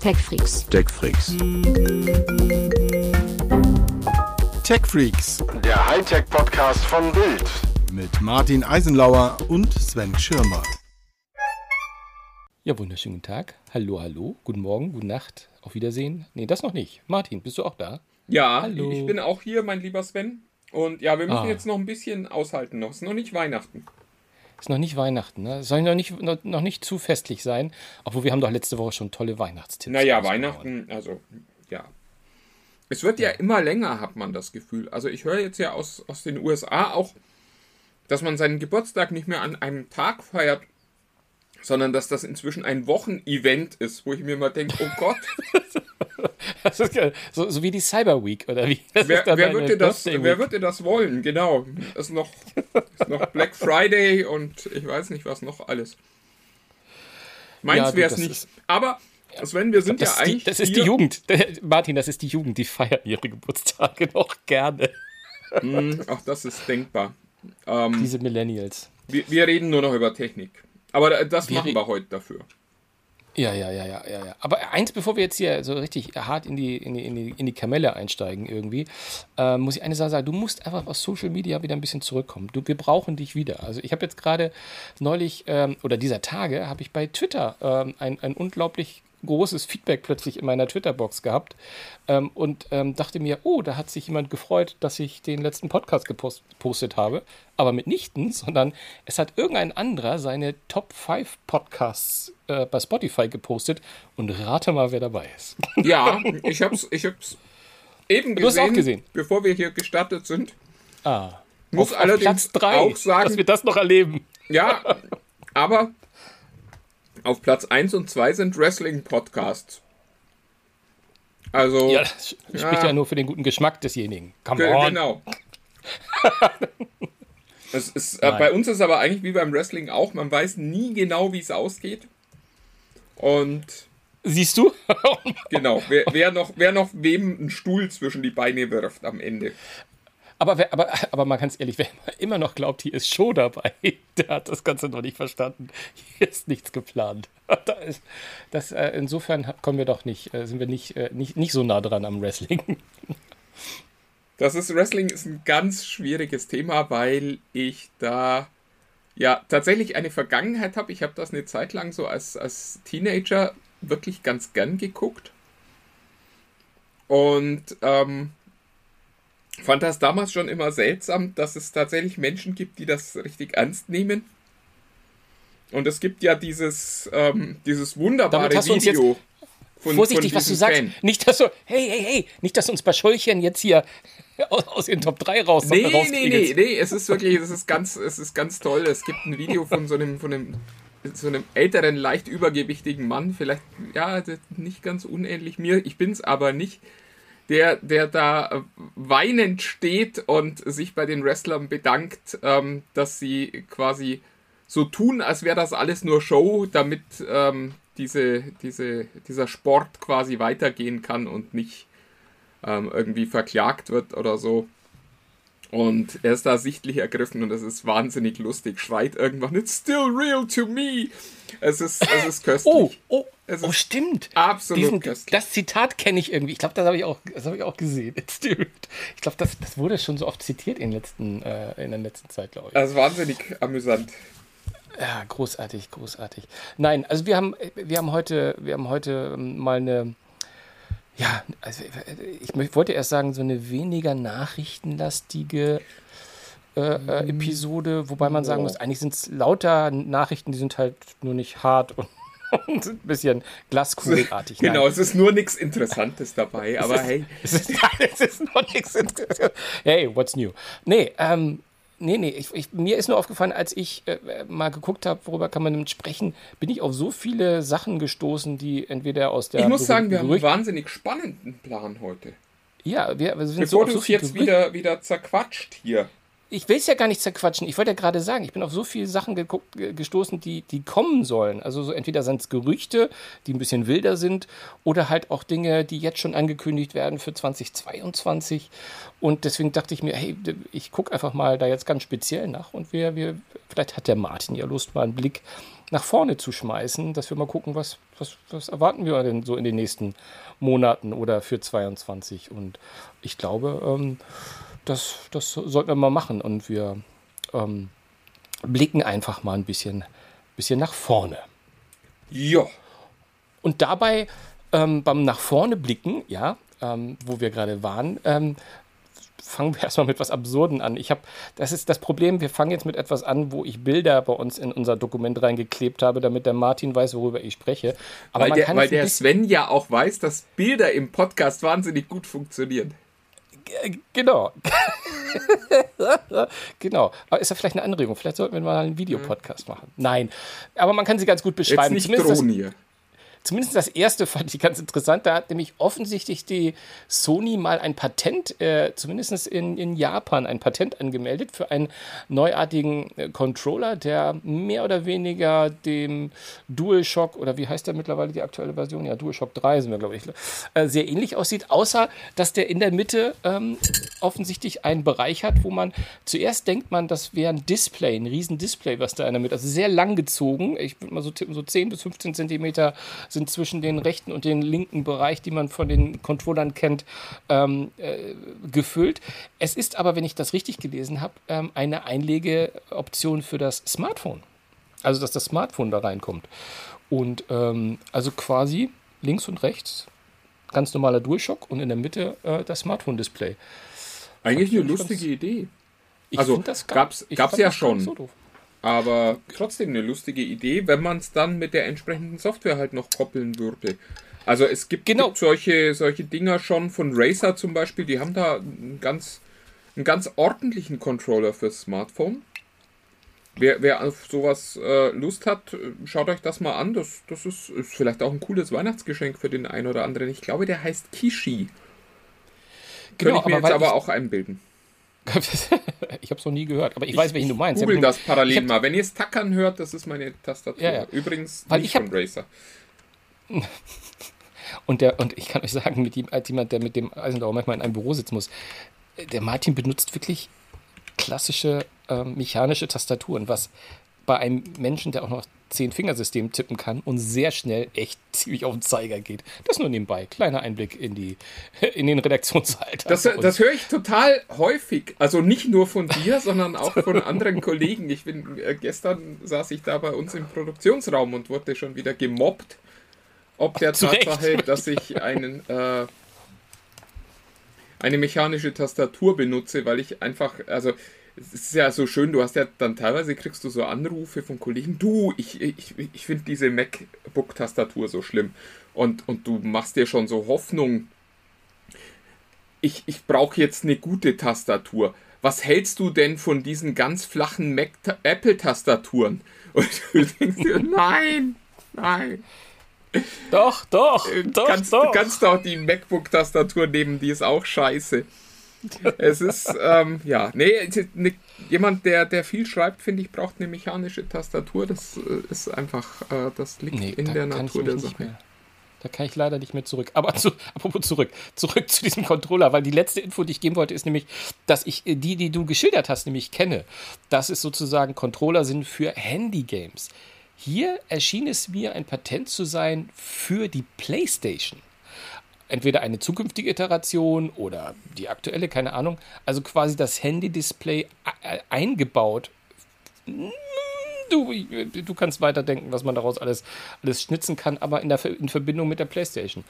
TechFreaks. TechFreaks. TechFreaks Der Hightech-Podcast von Bild. mit Martin Eisenlauer und Sven Schirmer. Ja, wunderschönen guten Tag. Hallo, hallo. Guten Morgen, gute Nacht. Auf Wiedersehen. Nee, das noch nicht. Martin, bist du auch da? Ja, Hallo. ich bin auch hier, mein lieber Sven. Und ja, wir müssen Ah. jetzt noch ein bisschen aushalten noch. Es ist noch nicht Weihnachten. Ist noch nicht Weihnachten, ne? Soll noch nicht, noch, noch nicht zu festlich sein. Obwohl wir haben doch letzte Woche schon tolle Weihnachtstipps. Naja. Weihnachten, also ja. Es wird ja immer länger, hat man das Gefühl. Also ich höre jetzt ja aus, aus den USA auch, dass man seinen Geburtstag nicht mehr an einem Tag feiert, sondern dass das inzwischen ein Wochenevent ist, wo ich mir mal denke, oh Gott, ja so, so wie die Cyber Week, oder wie? Das wer, wer, wird dir das, wer wird dir das wollen? Genau. Es ist noch, ist noch Black Friday und ich weiß nicht, was noch alles. Meins Ja, wäre es nicht. ist- Aber, Sven, wir sind Das, ja ist die, eigentlich. das ist die hier- Jugend. Martin, das ist die Jugend, die feiern ihre Geburtstage noch gerne. Hm, Ach, das ist denkbar. Ähm, Diese Millennials. wir, wir reden nur noch über Technik. Aber da- das Wir machen wir heute dafür. Ja, ja, ja, ja, ja, ja. Aber eins, bevor wir jetzt hier so richtig hart in die, in die, in die, in die Kamelle einsteigen irgendwie, äh, muss ich eine Sache sagen, du musst einfach aus Social Media wieder ein bisschen zurückkommen. Du, wir brauchen dich wieder. Also ich habe jetzt gerade neulich, ähm, oder dieser Tage, habe ich bei Twitter ähm, ein, ein unglaublich großes Feedback plötzlich in meiner Twitter-Box gehabt ähm, und ähm, dachte mir, oh, da hat sich jemand gefreut, dass ich den letzten Podcast gepost- gepostet habe. Aber mitnichten, sondern es hat irgendein anderer seine Top 5 Podcasts äh, bei Spotify gepostet und rate mal, wer dabei ist. Ja, ich hab's, ich hab's eben gesehen, auch gesehen. bevor wir hier gestartet sind. Ah. Muss auf, allerdings auf Platz 3, auch sagen, dass wir das noch erleben. Ja, aber auf Platz 1 und 2 sind Wrestling-Podcasts. Also, Ja, das spricht ja nur für den guten Geschmack desjenigen. Come ge- on. genau. es ist, äh, bei uns ist aber eigentlich wie beim Wrestling auch, man weiß nie genau, wie es ausgeht. Und Siehst du? genau, wer, wer, noch, wer noch wem einen Stuhl zwischen die Beine wirft am Ende. Aber, wer, aber, aber mal ganz ehrlich, wer immer noch glaubt, hier ist Show dabei, der hat das Ganze noch nicht verstanden. Hier ist nichts geplant. Da ist, das, äh, insofern kommen wir doch nicht, äh, sind wir nicht, äh, nicht, nicht so nah dran am Wrestling. Das ist Wrestling ist ein ganz schwieriges Thema, weil ich da ja tatsächlich eine Vergangenheit habe. Ich habe das eine Zeit lang so als, als Teenager wirklich ganz gern geguckt. Und ähm, fand das damals schon immer seltsam, dass es tatsächlich Menschen gibt, die das richtig ernst nehmen. Und es gibt ja dieses, ähm, dieses wunderbare Video. von- Vorsichtig, von was du sagst. Fan. Nicht, dass du, hey, hey, hey, nicht, dass uns bei Schäulchen jetzt hier aus, aus den Top 3 raus Nee, nee, rauskriegst. nee, nee, es ist wirklich, es ist ganz, es ist ganz toll. Es gibt ein Video von so einem, von einem, so einem älteren, leicht übergewichtigen Mann, vielleicht, ja, nicht ganz unähnlich mir, ich bin's aber nicht, der, der da äh, weinend steht und sich bei den Wrestlern bedankt, ähm, dass sie quasi so tun, als wäre das alles nur Show, damit ähm, diese, diese, dieser Sport quasi weitergehen kann und nicht ähm, irgendwie verklagt wird oder so. Und er ist da sichtlich ergriffen und es ist wahnsinnig lustig. Schreit irgendwann, it's still real to me. Es ist, es ist köstlich. Oh, oh, oh, stimmt. absolut Diesen, das Zitat kenne ich irgendwie. Ich glaube, das habe ich auch, das habe ich auch gesehen. Ich glaube, das, das wurde schon so oft zitiert in, letzten, äh, in der letzten Zeit, glaube ich. Das ist wahnsinnig amüsant. Ja, großartig, großartig. Nein, also wir haben, wir haben heute, wir haben heute ähm, mal eine, ja, also ich mö- wollte erst sagen, so eine weniger nachrichtenlastige äh, äh, Episode, wobei man sagen muss, eigentlich sind es lauter Nachrichten, die sind halt nur nicht hart und, ein bisschen glaskugelartig. Genau, Nein. es ist nur nichts Interessantes dabei, aber hey. Es ist, es ist noch nichts interessant. Hey, what's new? Nee, ähm, nee, nee. Ich, ich, mir ist nur aufgefallen, als ich äh, mal geguckt habe, worüber kann man denn sprechen, bin ich auf so viele Sachen gestoßen, die entweder aus der. Ich muss sagen, wir haben einen wahnsinnig spannenden Plan heute. Ja, wir, wir sind Bevor so du so es viel jetzt wieder, wieder zerquatscht hier. Ich will es ja gar nicht zerquatschen. Ich wollte ja gerade sagen, ich bin auf so viele Sachen geguckt, ge- gestoßen, die, die kommen sollen. Also so entweder sind es Gerüchte, die ein bisschen wilder sind, oder halt auch Dinge, die jetzt schon angekündigt werden für 2022. Und deswegen dachte ich mir, hey, ich gucke einfach mal da jetzt ganz speziell nach und wir, wir, vielleicht hat der Martin ja Lust, mal einen Blick nach vorne zu schmeißen, dass wir mal gucken, was, was, was erwarten wir denn so in den nächsten Monaten oder für 22. Und ich glaube, ähm, das, das sollten wir mal machen. Und wir ähm, blicken einfach mal ein bisschen, bisschen nach vorne. Ja. Und dabei ähm, beim nach vorne blicken, ja, ähm, wo wir gerade waren, ähm, fangen wir erstmal mit was Absurden an. Ich habe, das ist das Problem, wir fangen jetzt mit etwas an, wo ich Bilder bei uns in unser Dokument reingeklebt habe, damit der Martin weiß, worüber ich spreche. Aber weil der, weil der Sven ja auch weiß, dass Bilder im Podcast wahnsinnig gut funktionieren. Genau. genau. Aber ist ja vielleicht eine Anregung. Vielleicht sollten wir mal einen Videopodcast machen. Nein. Aber man kann sie ganz gut beschreiben. Jetzt nicht drohen hier. Zumindest das erste fand ich ganz interessant. Da hat nämlich offensichtlich die Sony mal ein Patent, äh, zumindest in, in Japan, ein Patent angemeldet für einen neuartigen äh, Controller, der mehr oder weniger dem DualShock oder wie heißt der mittlerweile die aktuelle Version? Ja, DualShock 3 sind wir, glaube ich, äh, sehr ähnlich aussieht, außer dass der in der Mitte ähm, offensichtlich einen Bereich hat, wo man zuerst denkt man, das wäre ein Display, ein riesen Display, was da in der Mitte, also sehr lang gezogen. Ich würde mal so tippen, so 10 bis 15 Zentimeter sind zwischen den rechten und den linken Bereich, die man von den Controllern kennt, ähm, äh, gefüllt. Es ist aber, wenn ich das richtig gelesen habe, ähm, eine Einlegeoption für das Smartphone. Also, dass das Smartphone da reinkommt. Und ähm, also quasi links und rechts ganz normaler DualShock und in der Mitte äh, das Smartphone-Display. Eigentlich eine lustige Idee. also gab es ja schon. So aber trotzdem eine lustige Idee, wenn man es dann mit der entsprechenden Software halt noch koppeln würde. Also es gibt, genau. gibt solche, solche Dinger schon von Razer zum Beispiel, die haben da einen ganz, einen ganz ordentlichen Controller fürs Smartphone. Wer, wer auf sowas äh, Lust hat, schaut euch das mal an. Das, das ist, ist vielleicht auch ein cooles Weihnachtsgeschenk für den einen oder anderen. Ich glaube, der heißt Kishi. Genau, Könnte ich mir aber jetzt aber auch einbilden. ich habe es noch nie gehört, aber ich, ich weiß, welchen du meinst. Google das parallel mal. Wenn ihr es tackern hört, das ist meine Tastatur. Ja, ja. Übrigens Weil nicht ich von Racer. Und, der, und ich kann euch sagen, mit ihm, als jemand, der mit dem Eisendauer manchmal in einem Büro sitzen muss, der Martin benutzt wirklich klassische ähm, mechanische Tastaturen, was bei einem Menschen, der auch noch Zehn-Fingersystem tippen kann und sehr schnell echt ziemlich auf den Zeiger geht. Das nur nebenbei. Kleiner Einblick in, die, in den Redaktionsalltag. Das, das höre ich total häufig. Also nicht nur von dir, sondern auch von anderen Kollegen. Ich bin, äh, gestern saß ich da bei uns im Produktionsraum und wurde schon wieder gemobbt, ob der Tatsache, dass ich einen, äh, eine mechanische Tastatur benutze, weil ich einfach, also es ist ja so schön, du hast ja dann teilweise kriegst du so Anrufe von Kollegen, du, ich, ich, ich finde diese MacBook-Tastatur so schlimm. Und, und du machst dir schon so Hoffnung, ich, ich brauche jetzt eine gute Tastatur. Was hältst du denn von diesen ganz flachen Apple-Tastaturen? Und du denkst dir, nein, nein. Doch, doch, doch, kannst, doch. Du kannst doch die MacBook-Tastatur nehmen, die ist auch scheiße es ist, ähm, ja, nee, ne, jemand, der, der viel schreibt, finde ich, braucht eine mechanische Tastatur. Das äh, ist einfach, äh, das liegt nee, in der Natur der Sache. Da kann ich leider nicht mehr zurück. Aber zu, apropos zurück, zurück zu diesem Controller, weil die letzte Info, die ich geben wollte, ist nämlich, dass ich äh, die, die du geschildert hast, nämlich kenne. Dass es sozusagen Controller sind für Handy-Games. Hier erschien es mir ein Patent zu sein für die PlayStation entweder eine zukünftige Iteration oder die aktuelle, keine Ahnung. Also quasi das Handy-Display äh, eingebaut. Du, du kannst weiterdenken, was man daraus alles, alles schnitzen kann, aber in, der, in Verbindung mit der PlayStation.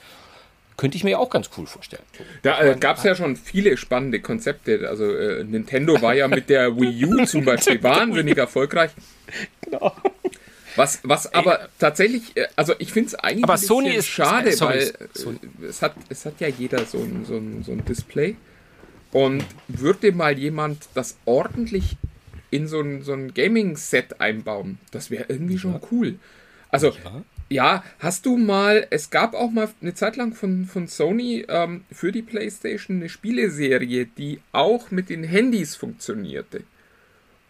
Könnte ich mir ja auch ganz cool vorstellen. Da äh, gab es ja schon viele spannende Konzepte. Also äh, Nintendo war ja mit der Wii U zum Beispiel wahnsinnig erfolgreich. Genau. Was, was aber Ey, tatsächlich, äh, also ich finde es eigentlich aber Sony ist schade, sorry, weil Sony. es, hat, es hat ja jeder so ein, so, ein, so ein Display. Und würde mal jemand das ordentlich in so ein, so ein Gaming-Set einbauen, das wäre irgendwie schon cool. Also, ja. ja. hast du mal, es gab auch mal eine Zeit lang von, von Sony ähm, für die PlayStation eine Spieleserie, die auch mit den Handys funktionierte.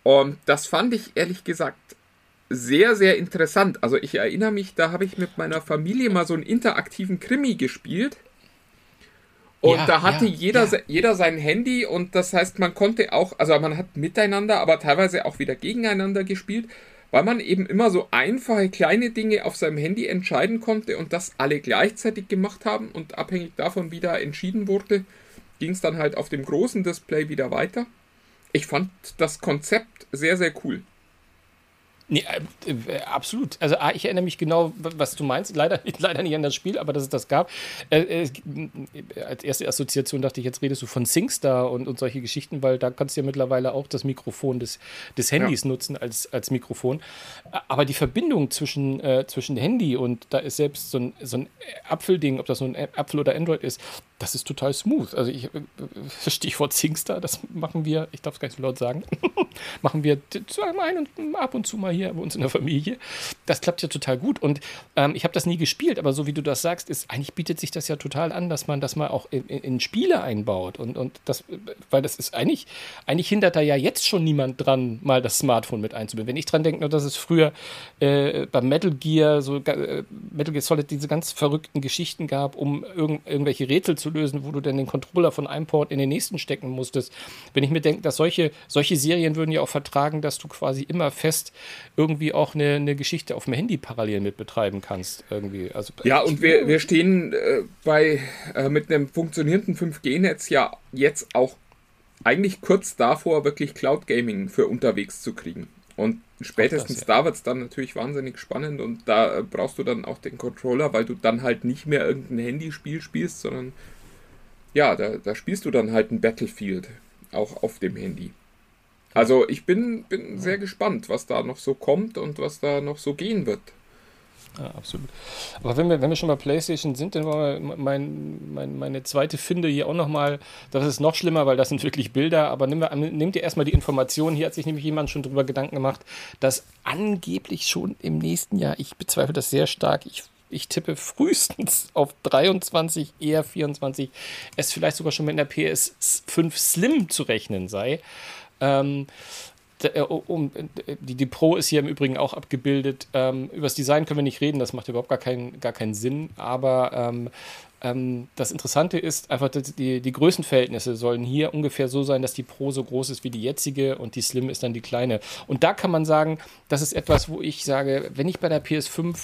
Und das fand ich ehrlich gesagt sehr, sehr interessant. Also ich erinnere mich, da habe ich mit meiner Familie mal so einen interaktiven Krimi gespielt. Und ja, da hatte ja, jeder, ja. jeder sein Handy und das heißt, man konnte auch, also man hat miteinander, aber teilweise auch wieder gegeneinander gespielt. weil man eben immer so einfache kleine Dinge auf seinem Handy entscheiden konnte und das alle gleichzeitig gemacht haben und abhängig davon, wie da entschieden wurde, ging es dann halt auf dem großen Display wieder weiter. Ich fand das Konzept sehr, sehr cool. Nee, äh, äh, absolut. Also ah, ich erinnere mich genau, was du meinst. Leider, leider nicht an das Spiel, aber dass es das gab. Äh, äh, als erste Assoziation dachte ich, jetzt redest du von SingStar und, und solche Geschichten, weil da kannst du ja mittlerweile auch das Mikrofon des, des Handys ja. nutzen als, als Mikrofon. Aber die Verbindung zwischen, äh, zwischen Handy und da ist selbst so ein, so ein Apfelding, ob das so ein Apfel oder Android ist, das ist total smooth. Also ich äh, Stichwort SingStar, das machen wir, ich darf es gar nicht so laut sagen, machen wir zweimal ein und ab und zu mal hier bei uns in der Familie. Das klappt ja total gut. Und ähm, ich habe das nie gespielt, aber so wie du das sagst, ist eigentlich bietet sich das ja total an, dass man das mal auch in, in, in Spiele einbaut. Und, und das, weil das ist eigentlich, eigentlich hindert da ja jetzt schon niemand dran, mal das Smartphone mit einzubinden. Wenn ich dran denke, dass es früher äh, beim Metal Gear, so äh, Metal Gear Solid diese ganz verrückten Geschichten gab, um irgend, irgendwelche Rätsel zu lösen, wo du dann den Controller von einem Port in den nächsten stecken musstest. Wenn ich mir denke, dass solche, solche Serien würden ja auch vertragen, dass du quasi immer fest irgendwie auch eine, eine Geschichte auf dem Handy parallel mit betreiben kannst. Irgendwie. Also, ja, und wir, wir stehen äh, bei äh, mit einem funktionierenden 5G-Netz ja jetzt auch eigentlich kurz davor, wirklich Cloud Gaming für unterwegs zu kriegen. Und spätestens das, ja. da wird es dann natürlich wahnsinnig spannend und da äh, brauchst du dann auch den Controller, weil du dann halt nicht mehr irgendein Handyspiel spielst, sondern ja, da, da spielst du dann halt ein Battlefield, auch auf dem Handy. Also ich bin, bin sehr gespannt, was da noch so kommt und was da noch so gehen wird. Ja, absolut. Aber wenn wir, wenn wir schon bei PlayStation sind, dann wir mein, mein, meine zweite Finde hier auch nochmal. Das ist noch schlimmer, weil das sind wirklich Bilder. Aber nimm, nehmt ihr erstmal die Information. Hier hat sich nämlich jemand schon drüber Gedanken gemacht, dass angeblich schon im nächsten Jahr, ich bezweifle das sehr stark, ich ich tippe frühestens auf 23, eher 24, es vielleicht sogar schon mit einer PS5 Slim zu rechnen sei. Ähm, äh, um, die, die, Pro ist hier im Übrigen auch abgebildet. Ähm, über das Design können wir nicht reden, das macht überhaupt gar keinen, gar keinen Sinn. Aber ähm, ähm, das Interessante ist einfach, die, die Größenverhältnisse sollen hier ungefähr so sein, dass die Pro so groß ist wie die jetzige und die Slim ist dann die kleine. Und da kann man sagen, das ist etwas, wo ich sage, wenn ich bei der PS5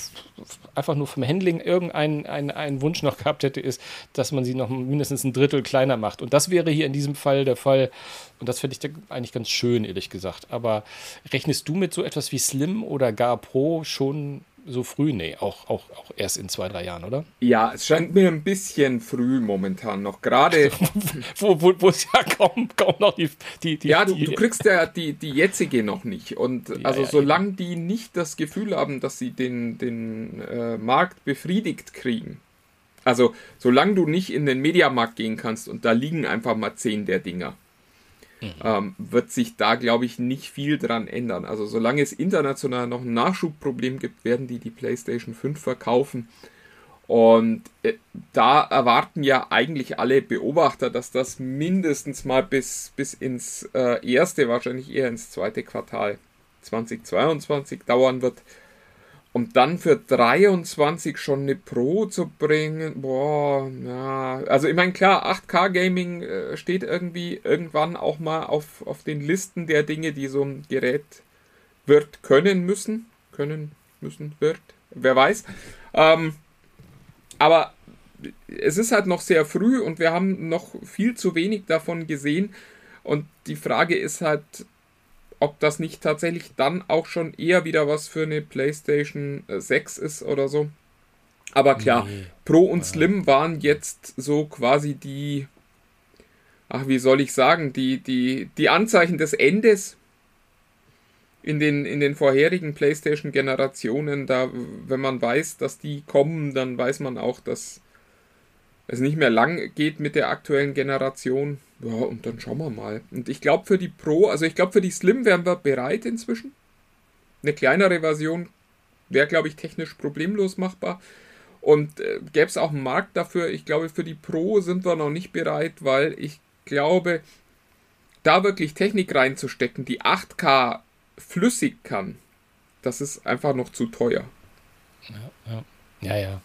einfach nur vom Handling irgendeinen einen, einen Wunsch noch gehabt hätte, ist, dass man sie noch mindestens ein Drittel kleiner macht. Und das wäre hier in diesem Fall der Fall. Und das finde ich eigentlich ganz schön, ehrlich gesagt. Aber rechnest du mit so etwas wie Slim oder gar Pro schon so früh? Nee, auch, auch, auch erst in zwei, drei Jahren, oder? Ja, es scheint mir ein bisschen früh momentan noch. Gerade. wo, wo, wo es ja kaum, kaum noch die. die, die ja, du, du, kriegst ja die, die jetzige noch nicht. Und ja, also, ja, solange ja. die nicht das Gefühl haben, dass sie den, den äh, Markt befriedigt kriegen. Also, solange du nicht in den Mediamarkt gehen kannst und da liegen einfach mal zehn der Dinger mhm. ähm, wird sich da, glaube ich, nicht viel dran ändern. Also solange es international noch ein Nachschubproblem gibt, werden die die PlayStation 5 verkaufen. Und äh, da erwarten ja eigentlich alle Beobachter, dass das mindestens mal bis, bis ins äh, erste, wahrscheinlich eher ins zweite Quartal 2022 dauern wird. Um dann für 23 schon eine Pro zu bringen, boah, ja. Also ich meine, klar, 8K Gaming äh, steht irgendwie irgendwann auch mal auf, auf den Listen der Dinge, die so ein Gerät wird können müssen. Können müssen, wird, wer weiß. Ähm, aber es ist halt noch sehr früh und wir haben noch viel zu wenig davon gesehen. Und die Frage ist halt, ob das nicht tatsächlich dann auch schon eher wieder was für eine PlayStation 6 äh, ist oder so. Aber klar, nee. Pro und Slim waren jetzt so quasi die, ach, wie soll ich sagen, die, die, die Anzeichen des Endes in den, in den vorherigen PlayStation-Generationen. Da, wenn man weiß, dass die kommen, dann weiß man auch, dass es nicht mehr lang geht mit der aktuellen Generation. Ja, und dann schauen wir mal. Und ich glaube für die Pro, also ich glaube für die Slim wären wir bereit inzwischen. Eine kleinere Version wäre, glaube ich, technisch problemlos machbar. Und äh, gäbe es auch einen Markt dafür. Ich glaube, für die Pro sind wir noch nicht bereit, weil ich glaube, da wirklich Technik reinzustecken, die 8K flüssig kann, das ist einfach noch zu teuer. Ja, ja. Ja, ja.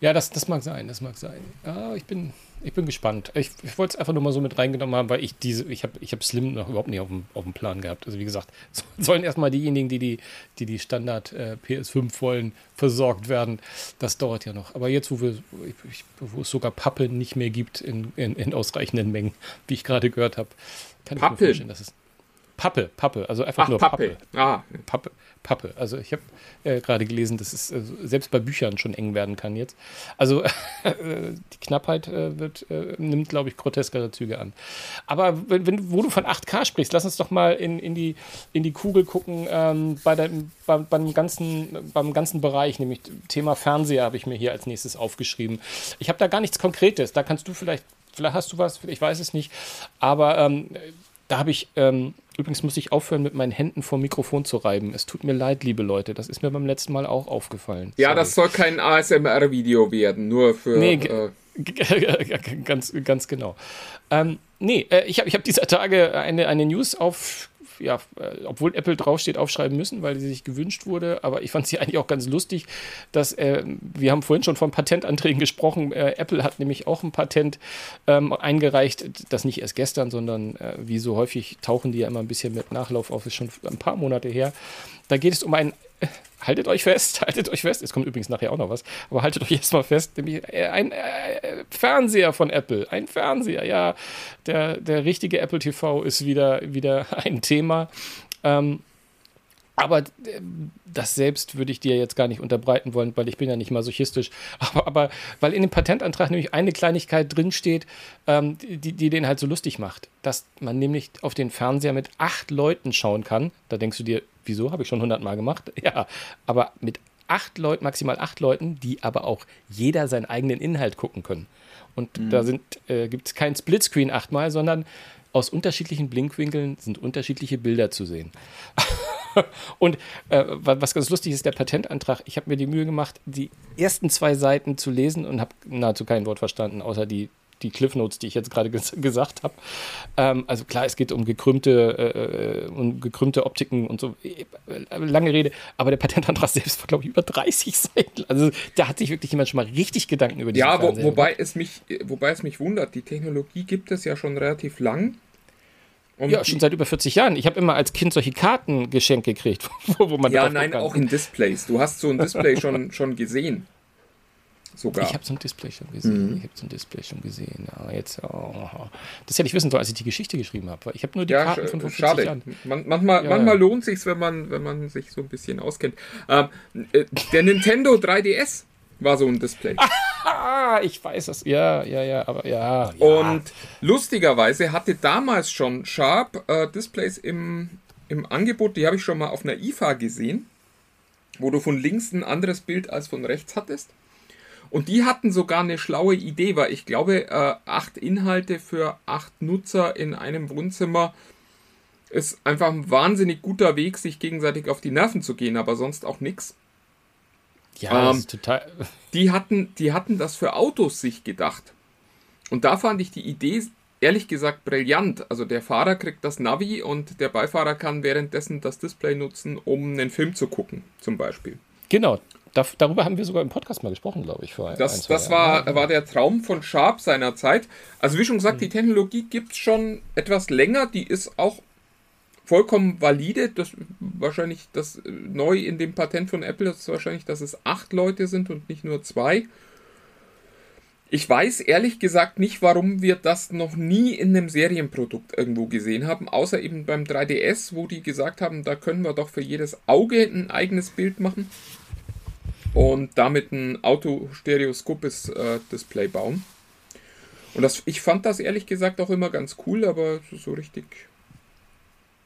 Ja, das, das mag sein, das mag sein. Ja, ich bin, ich bin gespannt. Ich, ich wollte es einfach nur mal so mit reingenommen haben, weil ich diese, ich habe ich hab Slim noch überhaupt nicht auf dem, auf dem Plan gehabt. Also wie gesagt, sollen erstmal diejenigen, die die, die, die Standard äh, PS5 wollen, versorgt werden. Das dauert ja noch. Aber jetzt, wo, wir, ich, wo es sogar Pappe nicht mehr gibt in, in, in ausreichenden Mengen, wie ich gerade gehört habe, kann Pappe. ich mir vorstellen, dass es Pappe, Pappe, also einfach Ach, nur Pappe. Pappe. Ah, Pappe, Pappe. Also ich habe äh, gerade gelesen, dass es äh, selbst bei Büchern schon eng werden kann jetzt. Also äh, die Knappheit äh, wird, äh, nimmt, glaube ich, groteskere Züge an. Aber wenn, wenn, wo du von 8K sprichst, lass uns doch mal in, in, die, in die Kugel gucken ähm, bei dem, bei, beim, ganzen, beim ganzen Bereich, nämlich Thema Fernseher habe ich mir hier als nächstes aufgeschrieben. Ich habe da gar nichts Konkretes. Da kannst du vielleicht, vielleicht hast du was, ich weiß es nicht. Aber ähm, da habe ich, ähm, übrigens muss ich aufhören, mit meinen Händen vor Mikrofon zu reiben. Es tut mir leid, liebe Leute. Das ist mir beim letzten Mal auch aufgefallen. ja, Sorry. das soll kein ASMR-Video werden, nur für. Nee, äh, ganz, ganz genau. Ähm, nee, äh, ich habe ich hab dieser Tage eine, eine News auf, ja, äh, obwohl Apple draufsteht, aufschreiben müssen, weil sie sich gewünscht wurde. Aber ich fand sie eigentlich auch ganz lustig, dass äh, wir haben vorhin schon von Patentanträgen gesprochen. Äh, Apple hat nämlich auch ein Patent ähm, eingereicht, das nicht erst gestern, sondern äh, wie so häufig tauchen die ja immer ein bisschen mit Nachlauf auf, ist schon ein paar Monate her. Da geht es um ein haltet euch fest, haltet euch fest, es kommt übrigens nachher auch noch was, aber haltet euch erstmal fest, nämlich äh, ein äh, Fernseher von Apple, ein Fernseher, ja, der, der richtige Apple TV ist wieder, wieder ein Thema. Ähm, aber äh, das selbst würde ich dir jetzt gar nicht unterbreiten wollen, weil ich bin ja nicht masochistisch. Aber, aber weil in dem Patentantrag nämlich eine Kleinigkeit drinsteht, ähm, die, die den halt so lustig macht, dass man nämlich auf den Fernseher mit acht Leuten schauen kann. Da denkst du dir, wieso habe ich schon hundertmal gemacht? Ja, aber mit acht Leuten, maximal acht Leuten, die aber auch jeder seinen eigenen Inhalt gucken können. Und da sind, äh, gibt es kein Splitscreen achtmal, sondern aus unterschiedlichen Blinkwinkeln sind unterschiedliche Bilder zu sehen. Und äh, wa- was ganz lustig ist, der Patentantrag, ich habe mir die Mühe gemacht, die ersten zwei Seiten zu lesen und habe nahezu kein Wort verstanden, außer die, die Cliffnotes, die ich jetzt gerade ges gesagt habe. Ähm, also klar, es geht um gekrümmte, äh, um gekrümmte Optiken und so. Lange Rede, aber der Patentantrag selbst war, glaube ich, über 30 Seiten. Also da hat sich wirklich jemand schon mal richtig Gedanken über diese ja, wo, wobei, es mich, wobei es mich wundert, die Technologie gibt es ja schon relativ lang. Und Ja, die- schon seit über 40 Jahren. Ich habe immer als Kind solche Karten geschenkt gekriegt, wo, wo man Ja, nein, gucken auch kann. in Displays. Du hast so ein Display schon, schon gesehen. Sogar. Ich habe so ein Display schon gesehen. Ich habe so ein Display schon gesehen. Ja, jetzt, oh, das hätte ich wissen sollen, als ich die Geschichte geschrieben habe. Ich habe nur die ja, Karten von vor 40 schade. Jahren. Man, manchmal Ja, manchmal lohnt sich's, wenn man, wenn man sich so ein bisschen auskennt. Ähm, äh, der Nintendo 3DS war so ein Display. Ah, ich weiß das. Ja, ja, ja, aber ja. ja. Und lustigerweise hatte damals schon Sharp äh, Displays im, im Angebot, die habe ich schon mal auf einer IFA gesehen, wo du von links ein anderes Bild als von rechts hattest. Und die hatten sogar eine schlaue Idee, weil ich glaube, äh, acht Inhalte für acht Nutzer in einem Wohnzimmer ist einfach ein wahnsinnig guter Weg, sich gegenseitig auf die Nerven zu gehen, aber sonst auch nichts. ja, ähm, total. die hatten, die hatten das für Autos sich gedacht. Und da fand ich die Idee ehrlich gesagt brillant. Also der Fahrer kriegt das Navi und der Beifahrer kann währenddessen das Display nutzen, um einen Film zu gucken, zum Beispiel. Genau. Da, darüber haben wir sogar im Podcast mal gesprochen, glaube ich. Vor ein, Das, zwei das Jahren. war, war der Traum von Sharp seiner Zeit. Also wie schon gesagt, die Technologie gibt es schon etwas länger. Die ist auch vollkommen valide. Das wahrscheinlich das äh, neu in dem Patent von Apple ist wahrscheinlich, dass es acht Leute sind und nicht nur zwei. Ich weiß ehrlich gesagt nicht, warum wir das noch nie in einem Serienprodukt irgendwo gesehen haben, außer eben beim 3DS, wo die gesagt haben, da können wir doch für jedes Auge ein eigenes Bild machen und damit ein autostereoskopes äh, Display bauen. Und das, ich fand das ehrlich gesagt auch immer ganz cool, aber so richtig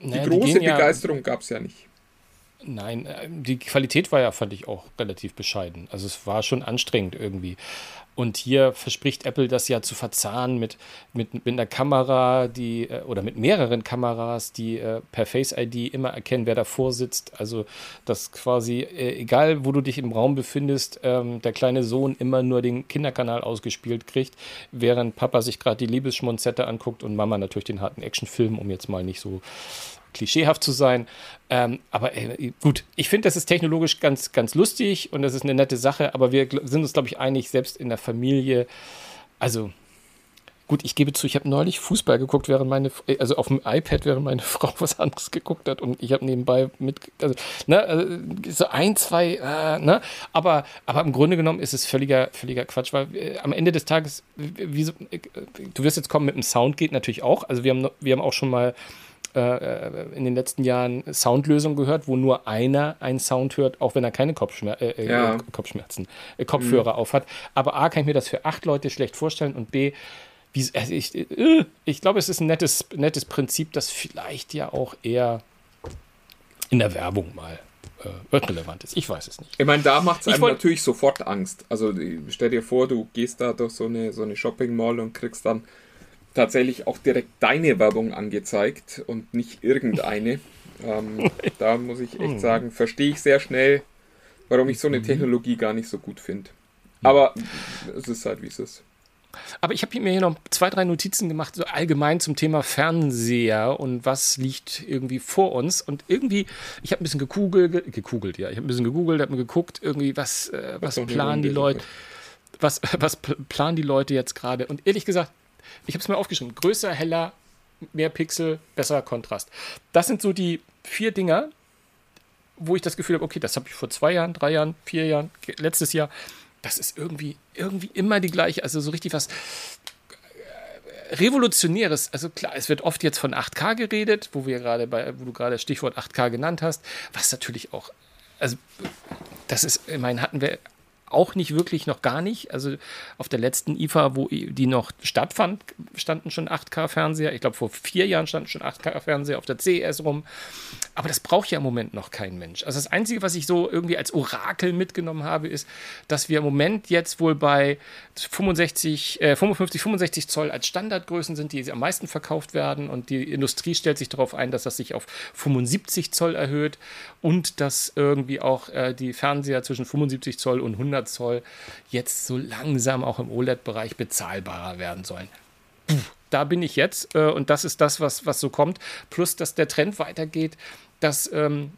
Naja, die die große ja- Begeisterung gab es ja nicht. Nein, äh, die Qualität war ja, fand ich auch relativ bescheiden. Also es war schon anstrengend irgendwie. Und hier verspricht Apple das ja zu verzahnen mit, mit, mit einer Kamera, die äh, oder mit mehreren Kameras, die äh, per Face ID immer erkennen, wer davor sitzt. Also dass quasi, egal wo du dich im Raum befindest, ähm, der kleine Sohn immer nur den Kinderkanal ausgespielt kriegt, während Papa sich gerade die Liebesschmonzette anguckt und Mama natürlich den harten Actionfilm, um jetzt mal nicht so klischeehaft zu sein. Ähm, aber äh, gut, ich finde, das ist technologisch ganz, ganz lustig und das ist eine nette Sache, aber wir sind uns, glaube ich, einig, selbst in der Familie, also Gut, ich gebe zu, ich habe neulich Fußball geguckt, während meine, also auf dem iPad, während meine Frau was anderes geguckt hat und ich habe nebenbei mit, also, ne, also so ein, zwei, äh, ne, aber, aber im Grunde genommen ist es völliger, völliger Quatsch, weil äh, am Ende des Tages, wie, äh, du wirst jetzt kommen mit dem Sound geht natürlich auch, also wir haben, wir haben auch schon mal äh, äh, in den letzten Jahren Soundlösungen gehört, wo nur einer einen Sound hört, auch wenn er keine Kopfschmer äh, ja. Kopfschmerzen, Kopfhörer mhm. auf hat. Aber A, kann ich mir das für acht Leute schlecht vorstellen und B, wie, also ich, äh, ich glaube, es ist ein nettes, nettes Prinzip, das vielleicht ja auch eher in der Werbung mal äh, relevant ist. Ich weiß es nicht. Ich meine, da macht es einem natürlich sofort Angst. Also stell dir vor, du gehst da durch so eine, so eine Shopping Mall und kriegst dann tatsächlich auch direkt deine Werbung angezeigt und nicht irgendeine. ähm, da muss ich echt sagen, verstehe ich sehr schnell, warum ich so eine mhm. Technologie gar nicht so gut finde. Aber es ist halt, wie es ist. Aber ich habe mir hier noch zwei, drei Notizen gemacht, so allgemein zum Thema Fernseher und was liegt irgendwie vor uns. Und irgendwie, ich habe ein bisschen gegoogelt, gegoogelt, ja, ich habe ein bisschen gegoogelt, habe mir geguckt, irgendwie, was, äh, was planen die Leute, was, was planen die Leute jetzt gerade. Und ehrlich gesagt, ich habe es mir aufgeschrieben, größer, heller, mehr Pixel, besserer Kontrast. Das sind so die vier Dinger, wo ich das Gefühl habe, okay, das habe ich vor zwei Jahren, drei Jahren, vier Jahren, letztes Jahr das ist irgendwie, irgendwie immer die gleiche, also so richtig was äh, Revolutionäres. Also klar, es wird oft jetzt von 8K geredet, wo wir gerade bei, wo du gerade Stichwort 8K genannt hast, was natürlich auch, also das ist, ich meine, hatten wir auch nicht wirklich, noch gar nicht. Also auf der letzten IFA, wo die noch stattfand, standen schon 8K-Fernseher. Ich glaube, vor vier Jahren standen schon 8K-Fernseher auf der CES rum. Aber das braucht ja im Moment noch kein Mensch. Also das Einzige, was ich so irgendwie als Orakel mitgenommen habe, ist, dass wir im Moment jetzt wohl bei 65, äh, 55, 65 Zoll als Standardgrößen sind, die am meisten verkauft werden. Und die Industrie stellt sich darauf ein, dass das sich auf 75 Zoll erhöht und dass irgendwie auch äh, die Fernseher zwischen 75 Zoll und 100 Zoll jetzt so langsam auch im OLED-Bereich bezahlbarer werden sollen. Puh da bin ich jetzt äh, und das ist das, was, was so kommt. Plus, dass der Trend weitergeht, dass ähm,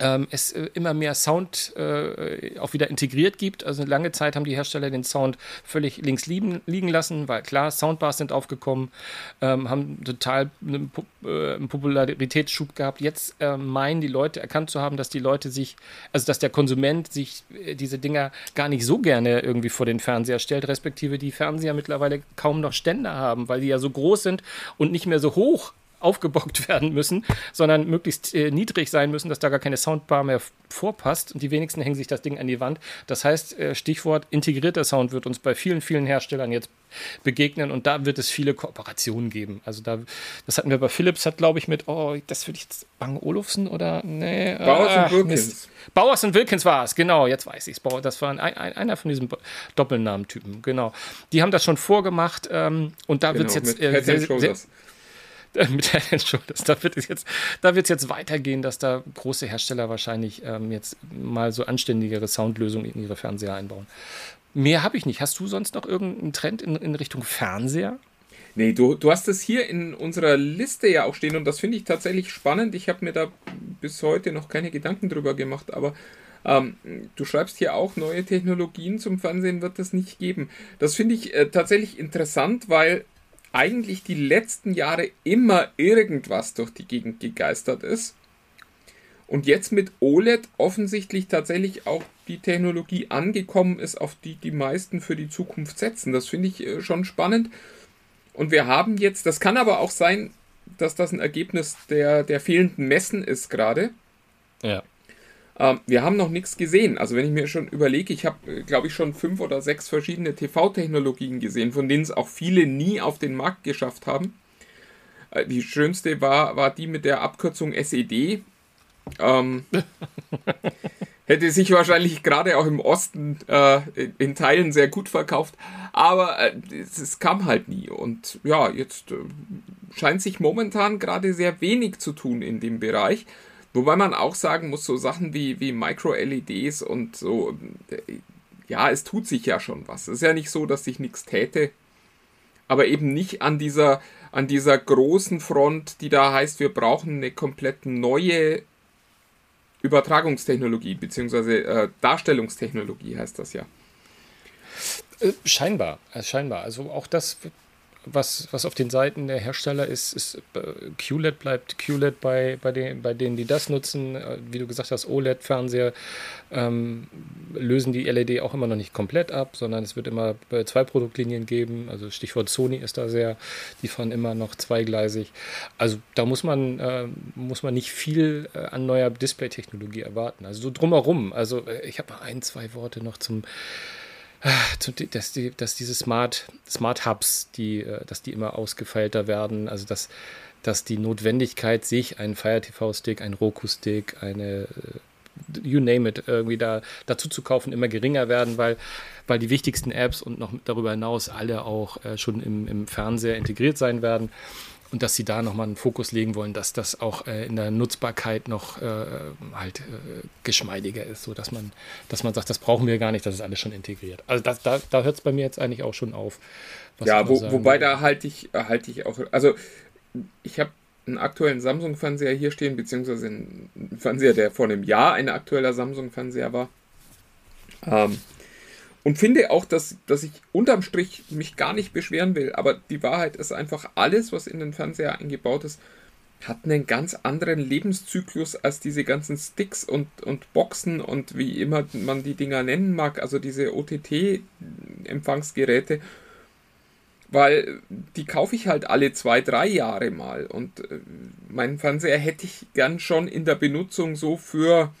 ähm, es äh, immer mehr Sound äh, auch wieder integriert gibt. Also lange Zeit haben die Hersteller den Sound völlig links liegen, liegen lassen, weil klar, Soundbars sind aufgekommen, ähm, haben total einen, äh, einen, Popularitätsschub gehabt. Jetzt äh, meinen die Leute erkannt zu haben, dass die Leute sich, also dass der Konsument sich äh, diese Dinger gar nicht so gerne irgendwie vor den Fernseher stellt, respektive die Fernseher mittlerweile kaum noch Ständer haben, weil die ja so groß sind und nicht mehr so hoch aufgebockt werden müssen, sondern möglichst äh, niedrig sein müssen, dass da gar keine Soundbar mehr vorpasst. Und die wenigsten hängen sich das Ding an die Wand. Das heißt, äh, Stichwort integrierter Sound wird uns bei vielen, vielen Herstellern jetzt begegnen und da wird es viele Kooperationen geben. Also da, das hatten wir bei Philips, hat glaube ich mit, oh, das würde ich jetzt Bang Olufsen oder, nee. Bauers ah, und Wilkins. Bauers und Wilkins war es, genau, jetzt weiß ich es. Das war ein, ein, einer von diesen Doppelnamentypen, genau. Die haben das schon vorgemacht ähm, und da genau, wird es jetzt äh, sehr, sehr, mit and Shoulders. Da wird es jetzt, da wird es jetzt weitergehen, dass da große Hersteller wahrscheinlich ähm, jetzt mal so anständigere Soundlösungen in ihre Fernseher einbauen. Mehr habe ich nicht. Hast du sonst noch irgendeinen Trend in, in Richtung Fernseher? Nee, du, du hast es hier in unserer Liste ja auch stehen und das finde ich tatsächlich spannend. Ich habe mir da bis heute noch keine Gedanken drüber gemacht, aber ähm, du schreibst hier auch, neue Technologien zum Fernsehen wird es nicht geben. Das finde ich äh, tatsächlich interessant, weil eigentlich die letzten Jahre immer irgendwas durch die Gegend gegeistert ist. Und jetzt mit OLED offensichtlich tatsächlich auch die Technologie angekommen ist, auf die die meisten für die Zukunft setzen. Das finde ich äh, schon spannend. Und wir haben jetzt, das kann aber auch sein, dass das ein Ergebnis der, der fehlenden Messen ist gerade. Ja. Ähm, wir haben noch nichts gesehen. Also wenn ich mir schon überlege, ich habe, äh, glaube ich, schon fünf oder sechs verschiedene TV-Technologien gesehen, von denen es auch viele nie auf den Markt geschafft haben. Äh, die schönste war, war die mit der Abkürzung SED. Ähm, hätte sich wahrscheinlich gerade auch im Osten äh, in Teilen sehr gut verkauft, aber äh, es, es, kam halt nie. Und ja, jetzt äh, scheint sich momentan gerade sehr wenig zu tun in dem Bereich. Wobei man auch sagen muss, so Sachen wie, wie Micro-LEDs und so, ja, es tut sich ja schon was. Es ist ja nicht so, dass sich nichts täte. aber eben nicht an dieser, an dieser großen Front, die da heißt, wir brauchen eine komplett neue Übertragungstechnologie, beziehungsweise äh, Darstellungstechnologie heißt das ja. Äh, scheinbar, äh, scheinbar. Also auch das was, was auf den Seiten der Hersteller ist, ist äh, QLED bleibt QLED bei, bei, den, bei denen, die das nutzen. Äh, wie du gesagt hast, OLED-Fernseher ähm, lösen die LED auch immer noch nicht komplett ab, sondern es wird immer zwei Produktlinien geben. Also Stichwort Sony ist da sehr, die fahren immer noch zweigleisig. Also da muss man, äh, muss man nicht viel äh, an neuer Display-Technologie erwarten. Also so drumherum. Also äh, ich habe ein, zwei Worte noch zum dass, die, dass diese Smart, Smart Hubs, die, äh, dass die immer ausgefeilter werden, also dass, dass die Notwendigkeit, sich einen Fire TV-Stick, einen Roku-Stick, eine äh, you name it, irgendwie da dazu zu kaufen, immer geringer werden, weil, weil die wichtigsten Apps und noch darüber hinaus alle auch äh, schon im, im Fernseher integriert sein werden und dass sie da nochmal einen Fokus legen wollen, dass das auch äh, in der Nutzbarkeit noch äh, halt äh, geschmeidiger ist, so dass man, dass man sagt, das brauchen wir gar nicht, das ist alles schon integriert. Also das, da, da hört es bei mir jetzt eigentlich auch schon auf. Ja, wo, wobei da halte ich, halte ich auch, also ich habe einen aktuellen Samsung-Fernseher hier stehen, beziehungsweise einen Fernseher, der vor einem Jahr ein aktueller Samsung-Fernseher war. Ähm, und finde auch, dass, dass ich unterm Strich mich gar nicht beschweren will. Aber die Wahrheit ist einfach, alles, was in den Fernseher eingebaut ist, hat einen ganz anderen Lebenszyklus als diese ganzen Sticks und, und Boxen und wie immer man die Dinger nennen mag, also diese OTT-Empfangsgeräte, weil die kaufe ich halt alle zwei, drei Jahre mal und äh, meinen Fernseher hätte ich gern schon in der Benutzung so für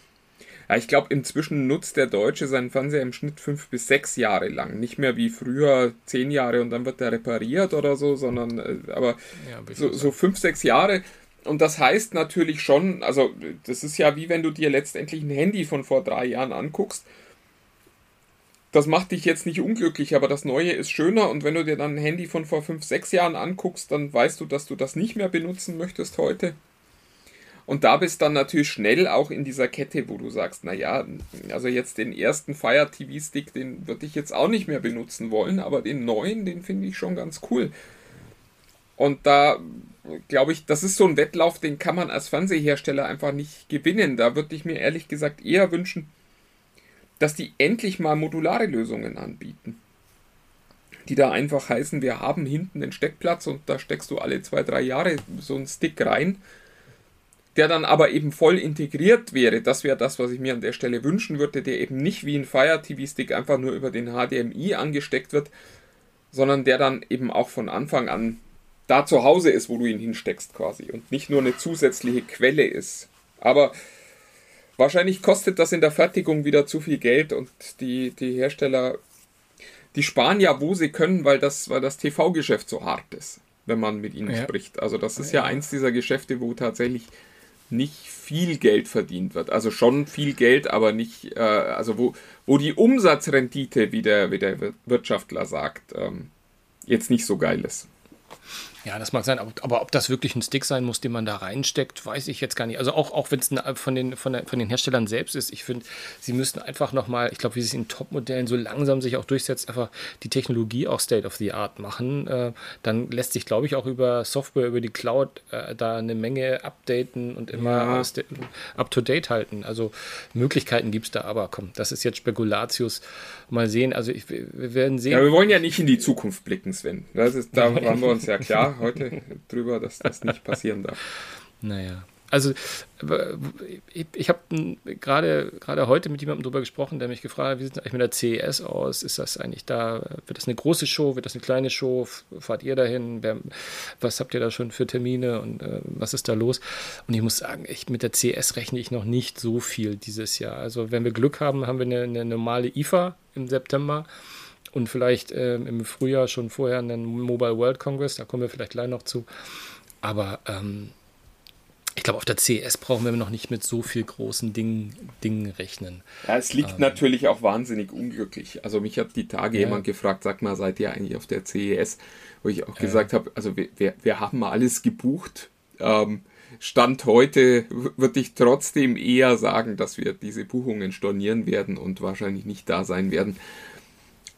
ja, ich glaube, inzwischen nutzt der Deutsche seinen Fernseher im Schnitt fünf bis sechs Jahre lang. Nicht mehr wie früher zehn Jahre und dann wird er repariert oder so, sondern äh, aber ja, so, so fünf, sechs Jahre. Und das heißt natürlich schon, also das ist ja wie wenn du dir letztendlich ein Handy von vor drei Jahren anguckst. Das macht dich jetzt nicht unglücklich, aber das Neue ist schöner und wenn du dir dann ein Handy von vor fünf, sechs Jahren anguckst, dann weißt du, dass du das nicht mehr benutzen möchtest heute. Und da bist dann natürlich schnell auch in dieser Kette, wo du sagst, naja, also jetzt den ersten Fire TV Stick, den würde ich jetzt auch nicht mehr benutzen wollen, aber den neuen, den finde ich schon ganz cool. Und da glaube ich, das ist so ein Wettlauf, den kann man als Fernsehersteller einfach nicht gewinnen. Da würde ich mir ehrlich gesagt eher wünschen, dass die endlich mal modulare Lösungen anbieten. Die da einfach heißen, wir haben hinten den Steckplatz und da steckst du alle zwei, drei Jahre so einen Stick rein der dann aber eben voll integriert wäre, das wäre das, was ich mir an der Stelle wünschen würde, der eben nicht wie ein Fire TV Stick einfach nur über den HDMI angesteckt wird, sondern der dann eben auch von Anfang an da zu Hause ist, wo du ihn hinsteckst quasi und nicht nur eine zusätzliche Quelle ist. Aber wahrscheinlich kostet das in der Fertigung wieder zu viel Geld und die, die Hersteller, die sparen ja, wo sie können, weil das, weil das TV-Geschäft so hart ist, wenn man mit ihnen ja. spricht. Also das ist ja, ja eins dieser Geschäfte, wo tatsächlich nicht viel Geld verdient wird. Also schon viel Geld, aber nicht, äh, also wo, wo die Umsatzrendite, wie der, wie der Wirtschaftler sagt, ähm, jetzt nicht so geil ist. Ja, das mag sein, aber, ob das wirklich ein Stick sein muss, den man da reinsteckt, weiß ich jetzt gar nicht. Also auch, auch wenn es von den, von, der, von den Herstellern selbst ist, ich finde, sie müssten einfach nochmal, ich glaube, wie es in Top-Modellen so langsam sich auch durchsetzt, einfach die Technologie auch State of the Art machen. Äh, dann lässt sich, glaube ich, auch über Software, über die Cloud äh, da eine Menge updaten und immer ja. up-to-date halten. Also Möglichkeiten gibt es da, aber komm, das ist jetzt Spekulatius. Mal sehen, also ich, wir werden sehen. Ja, wir wollen ja nicht in die Zukunft blicken, Sven. Das ist, da waren wir uns ja klar heute drüber, dass das nicht passieren darf. Naja. Also ich, habe gerade gerade heute mit jemandem darüber gesprochen, der mich gefragt hat, wie sieht es eigentlich mit der CES aus? Ist das eigentlich da, wird das eine große Show, wird das eine kleine Show? Fahrt ihr dahin? Was habt ihr da schon für Termine und äh, was ist da los? Und ich muss sagen, ich, mit der CES rechne ich noch nicht so viel dieses Jahr. Also wenn wir Glück haben, haben wir eine, eine normale IFA im September und vielleicht ähm, im Frühjahr schon vorher einen Mobile World Congress, da kommen wir vielleicht gleich noch zu. Aber ähm, ich glaube, auf der CES brauchen wir noch nicht mit so viel großen Dingen, Dingen rechnen. Ja, es liegt ähm, natürlich auch wahnsinnig unglücklich. Also mich hat die Tage ja. jemand gefragt, sag mal, seid ihr eigentlich auf der CES? Wo ich auch ja. gesagt habe, also wir, wir, wir, haben mal alles gebucht. Ähm, Stand heute würde ich trotzdem eher sagen, dass wir diese Buchungen stornieren werden und wahrscheinlich nicht da sein werden.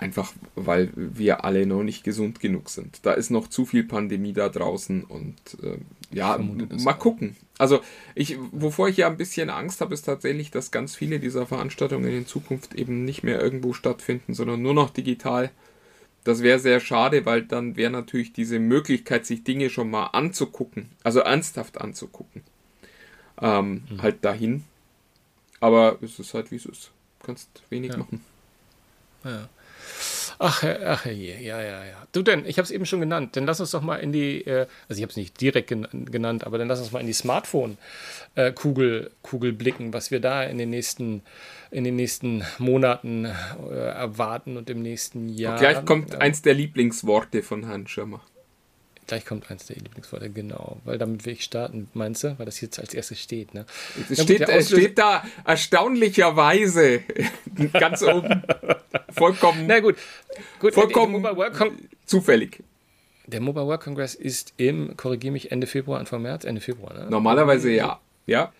Einfach weil wir alle noch nicht gesund genug sind. Da ist noch zu viel Pandemie da draußen und äh, ja, mal gucken. Also ich, wovor ich ja ein bisschen Angst habe, ist tatsächlich, dass ganz viele dieser Veranstaltungen in Zukunft eben nicht mehr irgendwo stattfinden, sondern nur noch digital. Das wäre sehr schade, weil dann wäre natürlich diese Möglichkeit, sich Dinge schon mal anzugucken, also ernsthaft anzugucken, ähm, mhm. halt dahin. Aber es ist halt wie es ist. Du kannst wenig ja. machen. Ja. Ach, ach je, ja, ja, ja. Du denn, ich habe es eben schon genannt. Dann lass uns doch mal in die, äh, also ich habe es nicht direkt genannt, aber dann lass uns mal in die Smartphone-Kugel Kugel blicken, was wir da in den nächsten, in den nächsten Monaten äh, erwarten und im nächsten Jahr. Und gleich kommt eins der Lieblingsworte von Herrn Schirmer. Gleich kommt eins der Lieblingsworte, genau. Weil damit will ich starten, meinst du? Weil das jetzt als erstes steht, ne? Es steht, es steht da erstaunlicherweise ganz oben. vollkommen. Na gut. gut vollkommen zufällig. Der Mobile World Congress ist im, korrigiere mich, Ende Februar, Anfang März? Ende Februar, ne? Normalerweise ja. Ja.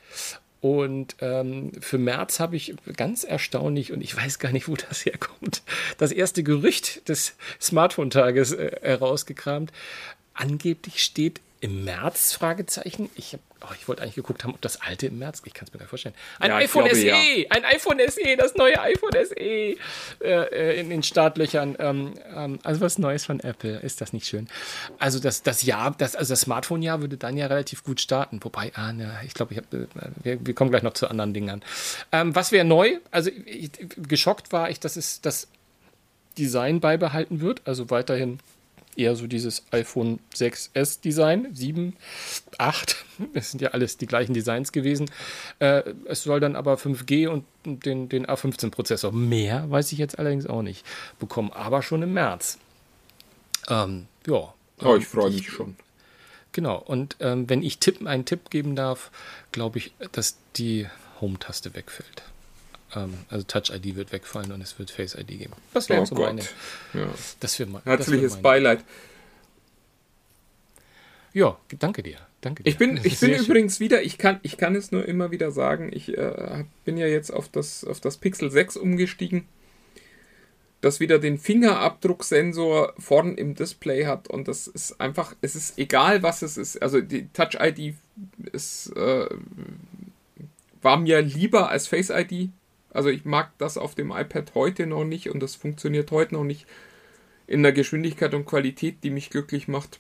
Und ähm, für März habe ich ganz erstaunlich, und ich weiß gar nicht, wo das herkommt, das erste Gerücht des Smartphone-Tages äh, herausgekramt. Angeblich steht im März, Fragezeichen. Ich, oh, ich wollte eigentlich geguckt haben, ob das alte im März, ich kann es mir gar nicht vorstellen. Ein ja, iPhone glaube, SE, ja. ein iPhone SE, das neue iPhone SE äh, äh, in den Startlöchern. Ähm, ähm, also was Neues von Apple, ist das nicht schön? Also das, das Jahr, das, also das Smartphone-Jahr würde dann ja relativ gut starten. Wobei, ah, ne, ich glaube, äh, wir, wir, kommen gleich noch zu anderen Dingern. Ähm, was wäre neu? Also ich, geschockt war ich, dass es das Design beibehalten wird, also weiterhin eher so dieses iPhone 6S Design, 7, 8, es sind ja alles die gleichen Designs gewesen. Äh, es soll dann aber 5G und den, den A15 Prozessor, mehr weiß ich jetzt allerdings auch nicht, bekommen, aber schon im März. Ähm, ja. Oh, ich freue mich schon. Genau, und ähm, wenn ich Tipp, einen Tipp geben darf, glaube ich, dass die Home-Taste wegfällt. Ähm, also Touch ID wird wegfallen und es wird Face ID geben. Das wäre oh so meine. Ja. Das mein, Herzliches das Beileid. Ja, danke dir. Danke dir. Ich bin, ich bin übrigens schön. wieder, ich kann, ich kann es nur immer wieder sagen, ich äh, bin ja jetzt auf das, auf das Pixel 6 umgestiegen, das wieder den Fingerabdrucksensor vorn im Display hat und das ist einfach, es ist egal, was es ist. Also die Touch ID ist, äh, war mir lieber als Face ID also ich mag das auf dem iPad heute noch nicht und das funktioniert heute noch nicht in der Geschwindigkeit und Qualität, die mich glücklich macht.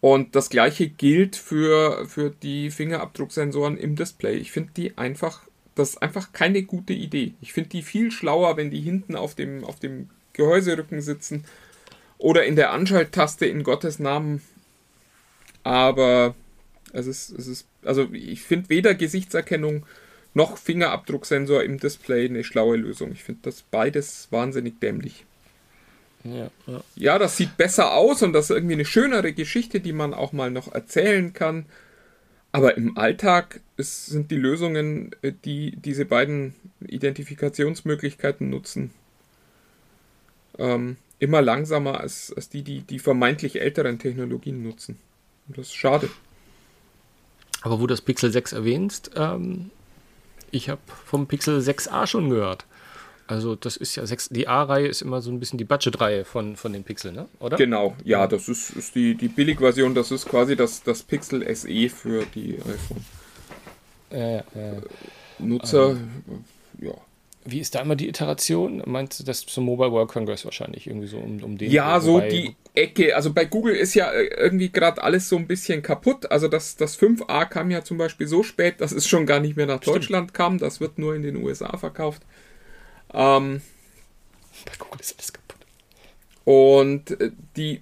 Und das gleiche gilt für, für die Fingerabdrucksensoren im Display. Ich finde die einfach, das ist einfach keine gute Idee. Ich finde die viel schlauer, wenn die hinten auf dem, auf dem Gehäuserücken sitzen oder in der Anschalttaste in Gottes Namen. Aber es ist, es ist, also ich finde weder Gesichtserkennung noch Fingerabdrucksensor im Display eine schlaue Lösung. Ich finde das beides wahnsinnig dämlich. Ja, ja. ja, das sieht besser aus und das ist irgendwie eine schönere Geschichte, die man auch mal noch erzählen kann. Aber im Alltag ist, sind die Lösungen, äh, die diese beiden Identifikationsmöglichkeiten nutzen, ähm, immer langsamer als, als die, die die vermeintlich älteren Technologien nutzen. Und das ist schade. Aber wo du das Pixel 6 erwähnst, ähm, ich habe vom Pixel 6a schon gehört. Also das ist ja 6, die A-Reihe ist immer so ein bisschen die Budget-Reihe von, von den Pixel, ne? oder? Genau, ja, das ist, ist die, die Billig-Version, das ist quasi das, das Pixel SE für die iPhone. Äh, äh, Nutzer, ähm, ja. Wie ist da immer die Iteration? Meinst du das zum Mobile World Congress wahrscheinlich irgendwie so um, um den? Ja, so die Ecke. Also bei Google ist ja äh, irgendwie gerade alles so ein bisschen kaputt. Also das, das 5a kam ja zum Beispiel so spät, dass es schon gar nicht mehr nach Stimmt. Deutschland kam. Das wird nur in den USA verkauft. Ähm, bei Google ist alles kaputt. Und äh, die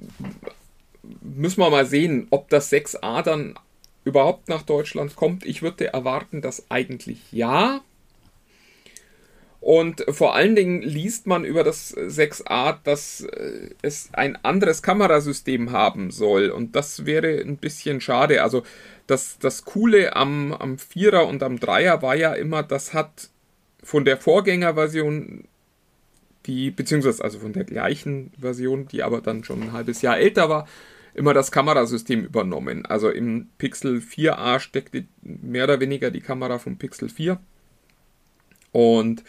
müssen wir mal sehen, ob das 6a dann überhaupt nach Deutschland kommt. Ich würde erwarten, dass eigentlich ja. Und vor allen Dingen liest man über das 6a, dass äh, es ein anderes Kamerasystem haben soll. Und das wäre ein bisschen schade. Also das, das Coole am, am 4er und am 3er war ja immer, das hat von der Vorgängerversion, die, beziehungsweise also von der gleichen Version, die aber dann schon ein halbes Jahr älter war, immer das Kamerasystem übernommen. Also im Pixel 4a steckte mehr oder weniger die Kamera vom Pixel 4. Und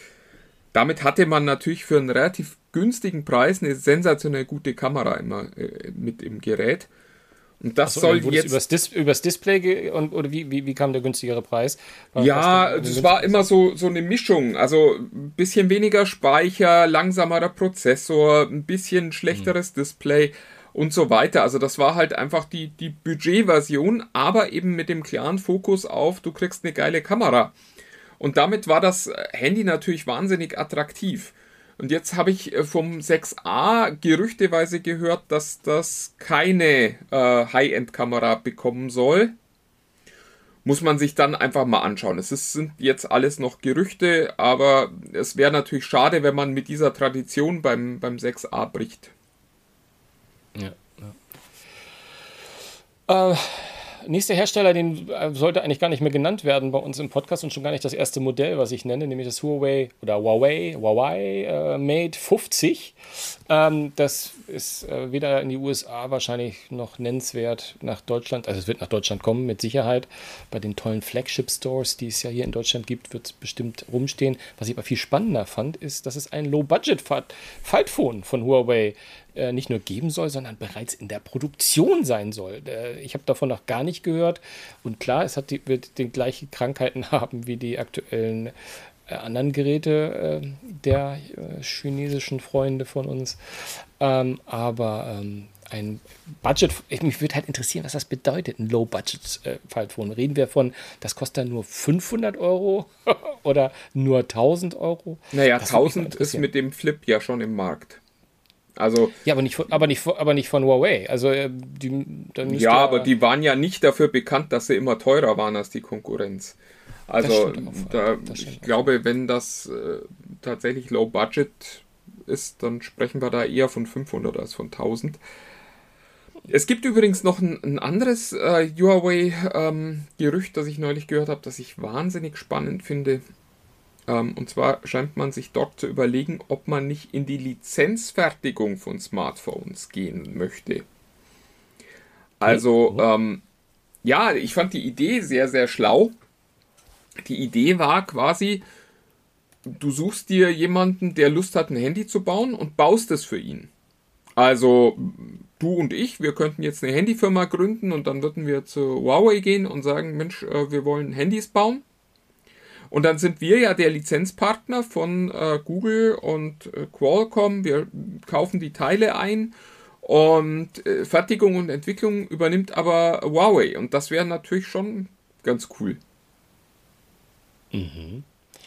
damit hatte man natürlich für einen relativ günstigen Preis eine sensationell gute Kamera immer äh, mit im Gerät. Und das Achso, soll es jetzt. übers, Dis übers Display und, oder wie, wie, wie kam der günstigere Preis? War- Ja, das denn- war immer so, so eine Mischung. Also ein bisschen weniger Speicher, langsamerer Prozessor, ein bisschen schlechteres Display und so weiter. Also das war halt einfach die, die Budgetversion, aber eben mit dem klaren Fokus auf, du kriegst eine geile Kamera. Und damit war das Handy natürlich wahnsinnig attraktiv. Und jetzt habe ich äh, vom 6a gerüchteweise gehört, dass das keine äh, High-End-Kamera bekommen soll muss man sich dann einfach mal anschauen. Es ist, sind jetzt alles noch Gerüchte, aber es wäre natürlich schade, wenn man mit dieser Tradition beim, beim 6a bricht. Ja, ja. Äh, nächster Hersteller, den äh, sollte eigentlich gar nicht mehr genannt werden bei uns im Podcast und schon gar nicht das erste Modell, was ich nenne, nämlich das Huawei oder Huawei, Huawei äh, Mate 50. Ähm, das ist äh, weder in die USA wahrscheinlich noch nennenswert nach Deutschland. Also es wird nach Deutschland kommen, mit Sicherheit. Bei den tollen Flagship-Stores, die es ja hier in Deutschland gibt, wird es bestimmt rumstehen. Was ich aber viel spannender fand, ist, dass es ein Low-Budget-Faltphone von Huawei äh, nicht nur geben soll, sondern bereits in der Produktion sein soll. Äh, ich habe davon noch gar nicht gehört. Und klar, es hat die, wird die gleichen Krankheiten haben wie die aktuellen äh, anderen Geräte äh, der chinesischen Freunde von uns. Ähm, aber ähm, ein Budget, ich, mich würde halt interessieren, was das bedeutet, ein Low-Budget-Faltphone. Reden wir von, das kostet dann nur 500 Euro oder nur 1000 Euro? Naja, Das würde mich mal 1000 ist mit dem Flip ja schon im Markt. Also, Ja, aber nicht, von- aber nicht, aber nicht von Huawei. Also, äh, die, ja, aber die waren ja nicht dafür bekannt, dass sie immer teurer waren als die Konkurrenz. Also, da, ich glaube, wenn das äh, tatsächlich Low Budget ist, dann sprechen wir da eher von 500 als von 1000. Es gibt übrigens noch ein, ein anderes äh, Huawei-Gerücht, das ich neulich gehört habe, das ich wahnsinnig spannend finde. Ähm, und zwar scheint man sich dort zu überlegen, ob man nicht in die Lizenzfertigung von Smartphones gehen möchte. Also, ähm, ja, ich fand die Idee sehr, sehr schlau. Die Idee war quasi, du suchst dir jemanden, der Lust hat, ein Handy zu bauen und baust es für ihn. Also du und ich, wir könnten jetzt eine Handyfirma gründen und dann würden wir zu Huawei gehen und sagen, Mensch, äh, wir wollen Handys bauen. Und dann sind wir ja der Lizenzpartner von äh, Google und äh, Qualcomm. Wir kaufen die Teile ein und äh, Fertigung und Entwicklung übernimmt aber Huawei. Und das wäre natürlich schon ganz cool.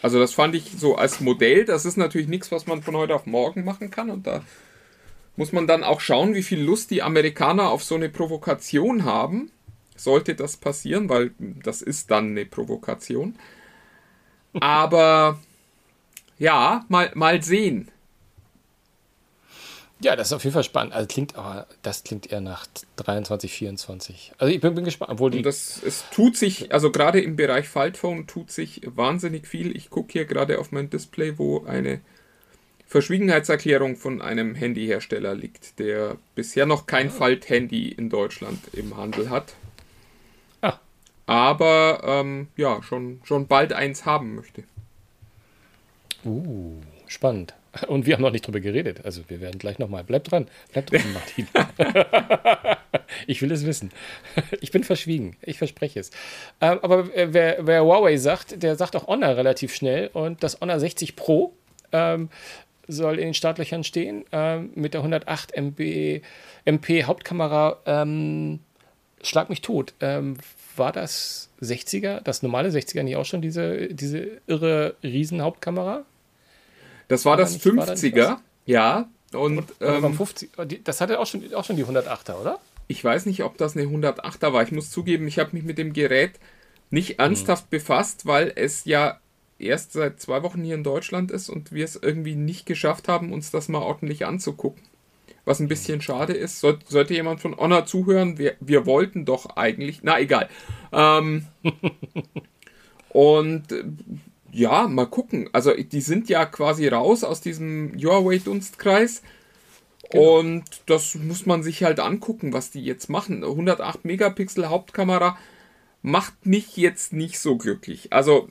Also das fand ich so als Modell. Das ist natürlich nichts, was man von heute auf morgen machen kann. Und da muss man dann auch schauen, wie viel Lust die Amerikaner auf so eine Provokation haben. Sollte das passieren, weil das ist dann eine Provokation. Aber ja, mal, mal sehen. Ja, das ist auf jeden Fall spannend. Also klingt aber, das klingt eher nach 23, 24. Also ich bin, bin gespannt, obwohl die. Und das, es tut sich, also gerade im Bereich Faltphone tut sich wahnsinnig viel. Ich gucke hier gerade auf mein Display, wo eine Verschwiegenheitserklärung von einem Handyhersteller liegt, der bisher noch kein Falthandy in Deutschland im Handel hat. Aber ähm, ja, schon, schon bald eins haben möchte. Uh, spannend. Und wir haben noch nicht drüber geredet. Also wir werden gleich nochmal. Bleib dran. Bleib dran, Martin. ich will es wissen. Ich bin verschwiegen. Ich verspreche es. Ähm, aber äh, wer, wer Huawei sagt, der sagt auch Honor relativ schnell. Und das Honor 60 Pro ähm, soll in den Startlöchern stehen. Ähm, mit der 108 MB, MP Hauptkamera. Ähm, schlag mich tot. Ähm, war das 60er, das normale 60er nicht auch schon diese, diese irre Riesenhauptkamera? Das war War da das nicht- war da 50er, ja. Und ähm, 50, die- das hatte auch schon, auch schon die 108er, oder? ich weiß nicht, ob das eine 108er war. Ich muss zugeben, ich habe mich mit dem Gerät nicht ernsthaft befasst, weil es ja erst seit zwei Wochen hier in Deutschland ist und wir es irgendwie nicht geschafft haben, uns das mal ordentlich anzugucken. Was ein bisschen schade ist. Soll, sollte jemand von Honor zuhören, wir, wir wollten doch eigentlich. Na, egal. Ähm, und ja, mal gucken. Also, die sind ja quasi raus aus diesem Huawei-Dunstkreis. Und das muss man sich halt angucken, was die jetzt machen. 108 Megapixel Hauptkamera macht mich jetzt nicht so glücklich. Also,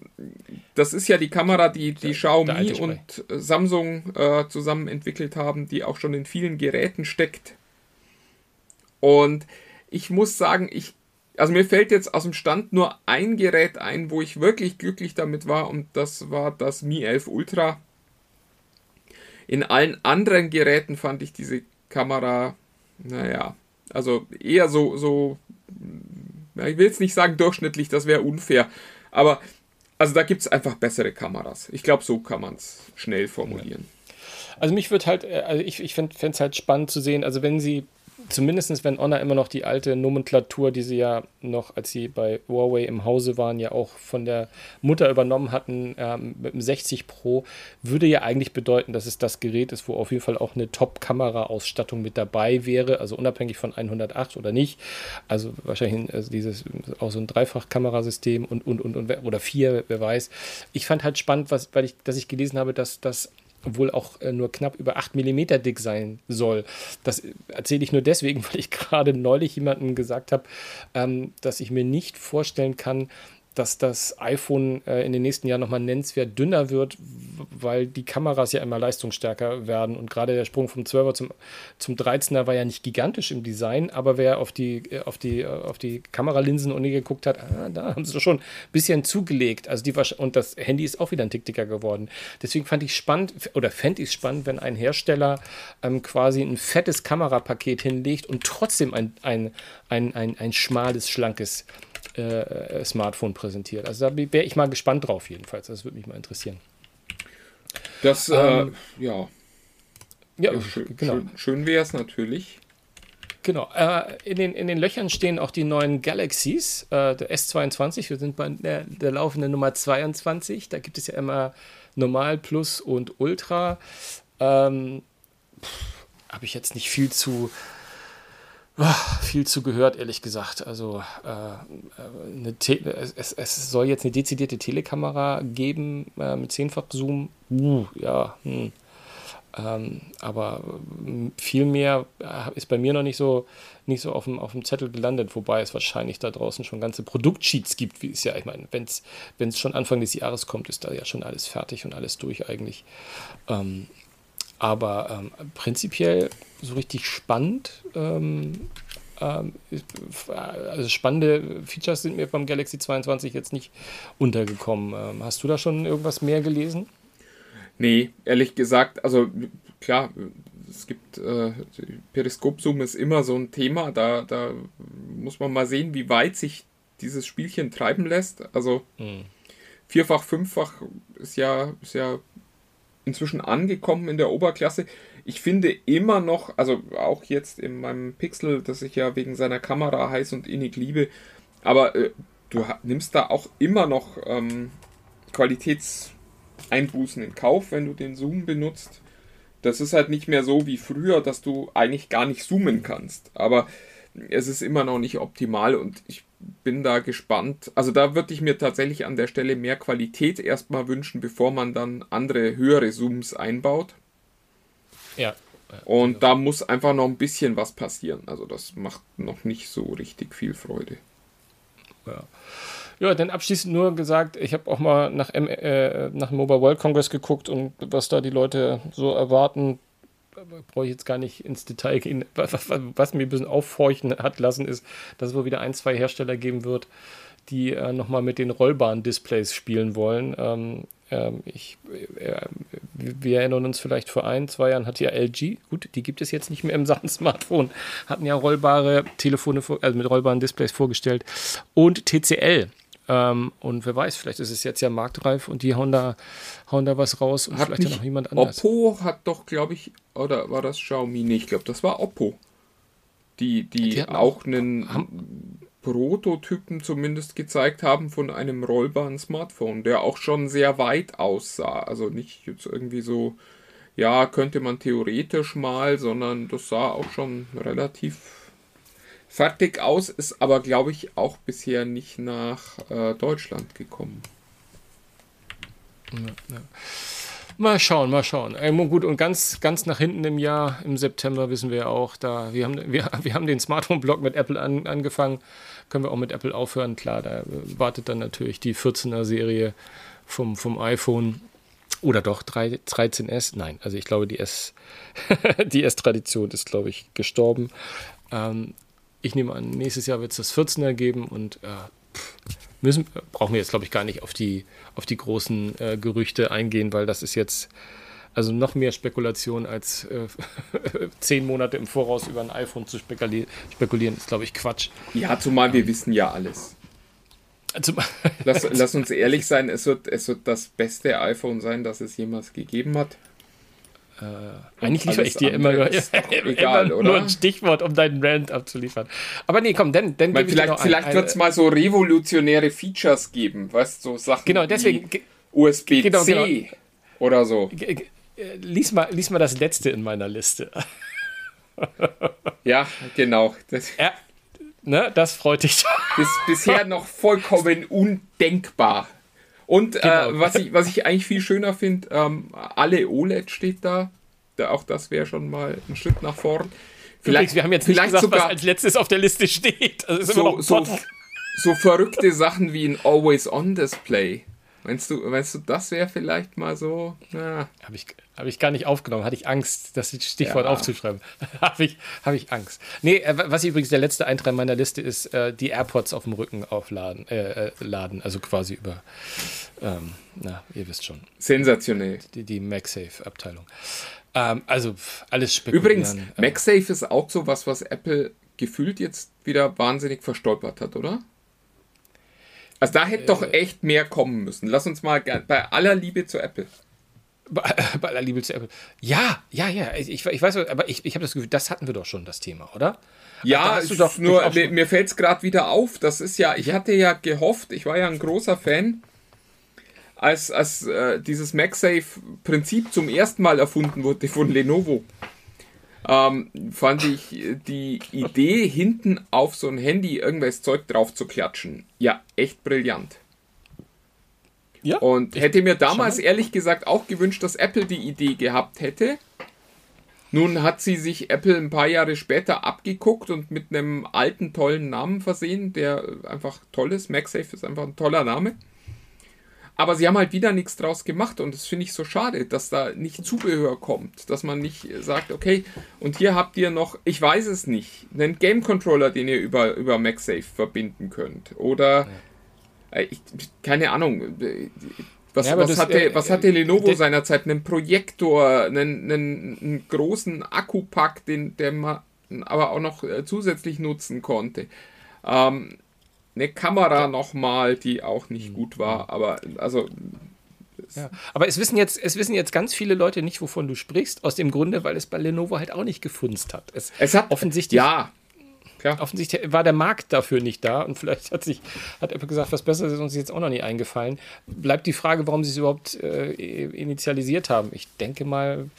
das ist ja die Kamera, die, die Xiaomi und Samsung äh, zusammen entwickelt haben, die auch schon in vielen Geräten steckt. Und ich muss sagen, ich, also mir fällt jetzt aus dem Stand nur ein Gerät ein, wo ich wirklich glücklich damit war, und das war das Mi 11 Ultra. In allen anderen Geräten fand ich diese Kamera, naja, also eher so, so ich will jetzt nicht sagen durchschnittlich, das wäre unfair, aber also da gibt es einfach bessere Kameras. Ich glaube, so kann man es schnell formulieren. Also mich wird halt, äh, also ich, ich fände es halt spannend zu sehen, also wenn sie zumindest wenn Honor immer noch die alte Nomenklatur, die sie ja noch, als sie bei Huawei im Hause waren, ja auch von der Mutter übernommen hatten ähm, mit dem 60 Pro, würde ja eigentlich bedeuten, dass es das Gerät ist, wo auf jeden Fall auch eine Top-Kamera-Ausstattung mit dabei wäre, also unabhängig von 108 oder nicht. Also wahrscheinlich also dieses auch so ein Dreifach-Kamerasystem und, und, und, und, oder vier, wer weiß. Ich fand halt spannend, was, weil ich, dass ich gelesen habe, dass das wohl auch äh, nur knapp über 8 mm dick sein soll. Das erzähle ich nur deswegen, weil ich gerade neulich jemandem gesagt habe, ähm, dass ich mir nicht vorstellen kann, dass das iPhone äh, in den nächsten Jahren nochmal nennenswert dünner wird, weil die Kameras ja immer leistungsstärker werden. Und gerade der Sprung vom 12er zum, zum 13er war ja nicht gigantisch im Design, aber wer auf die, äh, auf die, äh, auf die Kameralinsen und geguckt hat, ah, da haben sie doch schon ein bisschen zugelegt. Also die und das Handy ist auch wieder ein Tick dicker geworden. Deswegen fand ich spannend oder fände ich es spannend, wenn ein Hersteller ähm, quasi ein fettes Kamerapaket hinlegt und trotzdem ein, ein, ein, ein, ein schmales, schlankes äh, Smartphone präsentiert. Also da wäre ich mal gespannt drauf, jedenfalls. Das würde mich mal interessieren. Das, äh, ähm, ja. Ja, schön, genau. schön, schön wäre es natürlich. Genau. Äh, in, den, in den Löchern stehen auch die neuen Galaxies, äh, der S22. Wir sind bei der, der laufenden Nummer 22. Da gibt es ja immer Normal, Plus und Ultra. Ähm, Habe ich jetzt nicht viel zu viel zu gehört, ehrlich gesagt. Also äh, äh es, es, soll jetzt eine dezidierte Telekamera geben äh, mit zehnfach Zoom. Uh, ja, hm. ähm, aber hm, viel mehr äh, ist bei mir noch nicht so, nicht so auf, dem, auf dem Zettel gelandet, wobei es wahrscheinlich da draußen schon ganze Produktsheets gibt, wie es ja, ich meine, wenn es schon Anfang des Jahres kommt, ist da ja schon alles fertig und alles durch eigentlich. Ähm, aber ähm, prinzipiell so richtig spannend. Ähm, ähm, also spannende Features sind mir beim Galaxy 22 jetzt nicht untergekommen. Ähm, hast du da schon irgendwas mehr gelesen? Nee, ehrlich gesagt, also klar, es gibt äh, Periskop-Zoom ist immer so ein Thema, da, da muss man mal sehen, wie weit sich dieses Spielchen treiben lässt. Also hm. vierfach, fünffach ist ja, ist ja inzwischen angekommen in der Oberklasse. Ich finde immer noch, also auch jetzt in meinem Pixel, das ich ja wegen seiner Kamera heiß und innig liebe, aber äh, du nimmst da auch immer noch ähm, Qualitätseinbußen in Kauf, wenn du den Zoom benutzt. Das ist halt nicht mehr so wie früher, dass du eigentlich gar nicht zoomen kannst. Aber es ist immer noch nicht optimal und ich bin da gespannt. Also da würde ich mir tatsächlich an der Stelle mehr Qualität erstmal wünschen, bevor man dann andere höhere Zooms einbaut. Ja. Und da muss einfach noch ein bisschen was passieren. Also das macht noch nicht so richtig viel Freude. Ja. Ja, dann abschließend nur gesagt, ich habe auch mal nach, M äh, nach dem Mobile World Congress geguckt und was da die Leute so erwarten, brauche ich jetzt gar nicht ins Detail gehen. Was, was, mir ein bisschen aufhorchen hat lassen, ist, dass es wohl wieder ein, zwei Hersteller geben wird, die äh, nochmal mit den rollbaren Displays spielen wollen. Ähm, ähm, ich, äh, wir erinnern uns vielleicht vor ein, zwei Jahren hat ja LG, gut, die gibt es jetzt nicht mehr im Sachen Smartphone, hatten ja rollbare Telefone, also mit rollbaren Displays vorgestellt. Und TCL. Ähm, und wer weiß, vielleicht ist es jetzt ja marktreif und die hauen da, hauen da was raus und hat vielleicht ja noch jemand anders. Oppo hat doch, glaube ich, oder war das Xiaomi? Nee, ich glaube, das war Oppo. Die, die, die auch einen Prototypen zumindest gezeigt haben von einem rollbaren Smartphone, der auch schon sehr weit aussah. Also nicht jetzt irgendwie so, ja, könnte man theoretisch mal, sondern das sah auch schon relativ fertig aus, ist aber, glaube ich, auch bisher nicht nach äh, Deutschland gekommen. Ja, ja. Mal schauen, mal schauen. Ähm, gut, und ganz, ganz nach hinten im Jahr, im September, wissen wir ja auch, da, wir haben, wir, wir haben den Smartphone-Blog mit Apple an, angefangen. Können wir auch mit Apple aufhören? Klar, da wartet dann natürlich die 14er-Serie vom, vom iPhone. Oder doch 3, 13S? Nein, also ich glaube, die S, die S-Tradition ist, glaube ich, gestorben. Ähm, ich nehme an, nächstes Jahr wird es das 14er geben und äh, müssen, brauchen wir jetzt, glaube ich, gar nicht auf die, auf die großen äh, Gerüchte eingehen, weil das ist jetzt also noch mehr Spekulation als äh, zehn Monate im Voraus über ein iPhone zu spekulieren, spekulieren ist, glaube ich, Quatsch. Ja, zumal wir wissen ja alles. Lass, lass, uns ehrlich sein, es wird, es wird das beste iPhone sein, das es jemals gegeben hat. Äh, eigentlich liefere ich dir immer, egal, immer nur ein Stichwort, um deinen Rant abzuliefern. Aber nee, komm, dann, dann gebe Vielleicht, vielleicht wird es mal so revolutionäre Features geben, weißt du, so Sachen genau, deswegen, wie USB-C genau, genau. oder so. Lies mal, lies mal das letzte in meiner Liste. ja, genau. Das, ja, ne, das freut dich. Bis, bisher noch vollkommen undenkbar. Und äh, genau. äh, was, ich, was ich eigentlich viel schöner finde, ähm, alle OLED steht da. da auch das wäre schon mal ein Schritt nach vorn. Vielleicht, Übrigens, wir haben jetzt nicht gesagt, sogar was als letztes auf der Liste steht. Also so, so, so verrückte Sachen wie ein Always-On-Display. Meinst du, meinst du, das wäre vielleicht mal so? Habe ich, hab ich gar nicht aufgenommen. Hatte ich Angst, das Stichwort ja. aufzuschreiben. Habe ich, hab ich Angst. Nee, äh, was übrigens der letzte Eintrag meiner Liste ist, äh, die AirPods auf dem Rücken aufladen. Äh, äh, laden, also quasi über, ähm, na, ihr wisst schon. Sensationell. Die, die MagSafe-Abteilung. Ähm, also alles spekulieren. Übrigens. MagSafe ist auch so was, was Apple gefühlt jetzt wieder wahnsinnig verstolpert hat, oder? Also da hätte äh, doch echt mehr kommen müssen. Lass uns mal bei aller Liebe zu Apple. Bei, bei aller Liebe zu Apple. Ja, ja, ja. Ich, ich weiß, aber ich, ich habe das Gefühl, das hatten wir doch schon, das Thema, oder? Ja, also doch, nur mir, mir fällt es gerade wieder auf. Das ist ja, ich hatte ja gehofft, ich war ja ein großer Fan, als, als äh, dieses MagSafe-Prinzip zum ersten Mal erfunden wurde von Lenovo ähm, fand ich die Idee, hinten auf so ein Handy irgendwelches Zeug drauf zu klatschen, ja, echt brillant. Ja, und hätte mir damals ehrlich gesagt auch gewünscht, dass Apple die Idee gehabt hätte. Nun hat sie sich Apple ein paar Jahre später abgeguckt und mit einem alten, tollen Namen versehen, der einfach toll ist. MagSafe ist einfach ein toller Name. Aber sie haben halt wieder nichts draus gemacht und das finde ich so schade, dass da nicht Zubehör kommt, dass man nicht sagt, okay, und hier habt ihr noch, ich weiß es nicht, einen Game Controller, den ihr über, über MagSafe verbinden könnt. Oder, ja. äh, ich, keine Ahnung, äh, was, ja, was, das, hatte, äh, was hatte Lenovo äh, seinerzeit? Einen Projektor, einen, einen, einen großen Akkupack, den der man aber auch noch äh, zusätzlich nutzen konnte. Ähm, eine Kamera ja. nochmal, die auch nicht mhm. gut war, aber also. Ja. Aber es wissen, jetzt, es wissen jetzt ganz viele Leute nicht, wovon du sprichst, aus dem Grunde, weil es bei Lenovo halt auch nicht gefunzt hat. Es, es hat offensichtlich. Ja, Klar. Offensichtlich war der Markt dafür nicht da und vielleicht hat sich hat Apple gesagt, was Besseres ist uns jetzt auch noch nie eingefallen. Bleibt die Frage, warum sie es überhaupt äh, initialisiert haben. Ich denke mal,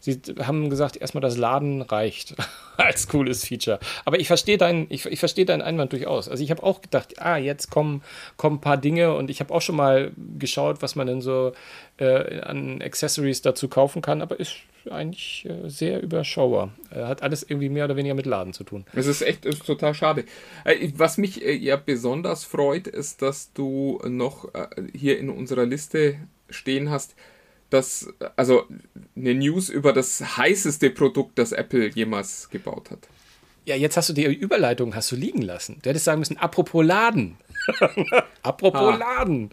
sie haben gesagt, erstmal das Laden reicht als cooles Feature. Aber ich verstehe deinen, ich, ich verstehe deinen Einwand durchaus. Also ich habe auch gedacht, ah, jetzt kommen, kommen ein paar Dinge und ich habe auch schon mal geschaut, was man denn so äh, an Accessories dazu kaufen kann, aber ist eigentlich äh, sehr überschaubar. Äh, hat alles irgendwie mehr oder weniger mit Laden zu tun. Es ist echt ist total schade. Äh, was mich äh, ja besonders freut, ist, dass du noch äh, hier in unserer Liste stehen hast, das, also eine News über das heißeste Produkt, das Apple jemals gebaut hat. Ja, jetzt hast du die Überleitung hast du liegen lassen. Du hättest sagen müssen, apropos Laden. apropos ah. Laden.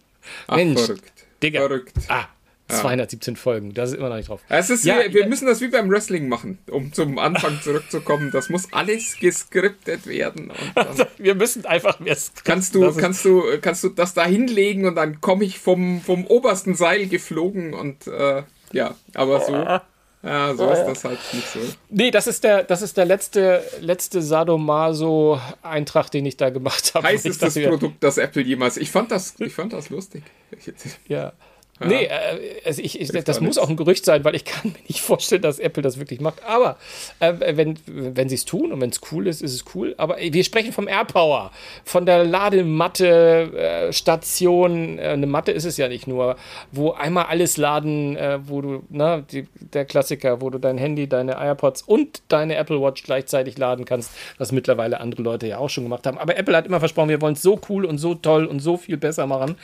Mensch, Ach, verrückt. Digga. Verrückt. Ah, 217 ja. Folgen, das ist immer noch nicht drauf. Es ist ja, wie, wir müssen das wie beim Wrestling machen, um zum Anfang zurückzukommen. Das muss alles geskriptet werden. wir müssen einfach mehr skripten. Kannst du, kannst du, kannst du das da hinlegen und dann komme ich vom, vom obersten Seil geflogen und äh, ja, aber so. Ja, so ist das halt nicht so. Nee, das ist der, das ist der letzte, letzte Sadomaso-Eintrag, den ich da gemacht habe. Heißestes Produkt, das Apple jemals. Ich fand das, ich fand das lustig. ja. Ja. Nee, äh, also ich, ich das muss auch ein Gerücht sein, weil ich kann mir nicht vorstellen, dass Apple das wirklich macht. Aber äh, wenn, wenn sie es tun und wenn es cool ist, ist es cool. Aber wir sprechen vom AirPower, von der Ladematte-Station. Äh, eine Matte ist es ja nicht nur, wo einmal alles laden, äh, wo du, na, die, der Klassiker, wo du dein Handy, deine AirPods und deine Apple Watch gleichzeitig laden kannst, was mittlerweile andere Leute ja auch schon gemacht haben. Aber Apple hat immer versprochen, wir wollen es so cool und so toll und so viel besser machen,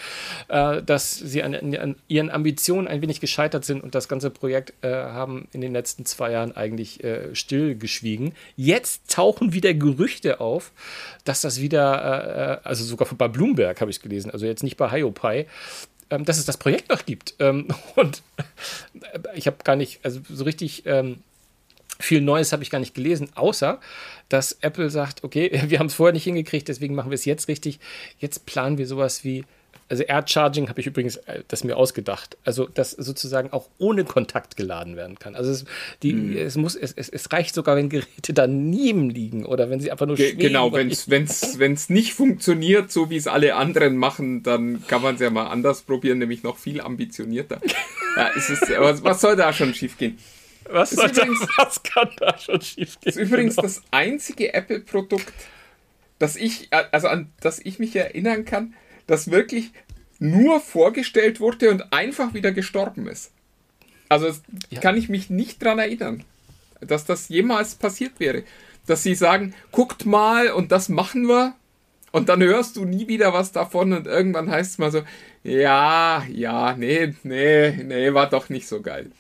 äh, dass sie an, an ihren Ambitionen ein wenig gescheitert sind und das ganze Projekt äh, haben in den letzten zwei Jahren eigentlich äh, stillgeschwiegen. Jetzt tauchen wieder Gerüchte auf, dass das wieder, äh, also sogar bei Bloomberg habe ich es gelesen, also jetzt nicht bei HioPi, ähm, dass es das Projekt noch gibt. Ähm, und ich habe gar nicht, also so richtig ähm, viel Neues habe ich gar nicht gelesen, außer dass Apple sagt, okay, wir haben es vorher nicht hingekriegt, deswegen machen wir es jetzt richtig. Jetzt planen wir sowas wie also Air Charging habe ich übrigens äh, das mir ausgedacht. Also, dass sozusagen auch ohne Kontakt geladen werden kann. Also, es, die, mhm. es, muss, es, es, es, reicht sogar, wenn Geräte daneben liegen oder wenn sie einfach nur Ge Genau, wenn es nicht funktioniert, so wie es alle anderen machen, dann kann man es ja mal anders probieren, nämlich noch viel ambitionierter. ja, es ist, was, was soll da schon schiefgehen? Was, soll übrigens, da, was kann da schon schiefgehen? ist übrigens genau. das einzige Apple-Produkt, das ich, also an das ich mich erinnern kann, das wirklich nur vorgestellt wurde und einfach wieder gestorben ist. Also ja. kann ich mich nicht daran erinnern, dass das jemals passiert wäre. Dass sie sagen, guckt mal und das machen wir. Und dann hörst du nie wieder was davon und irgendwann heißt es mal so, ja, ja, nee, nee, nee, war doch nicht so geil.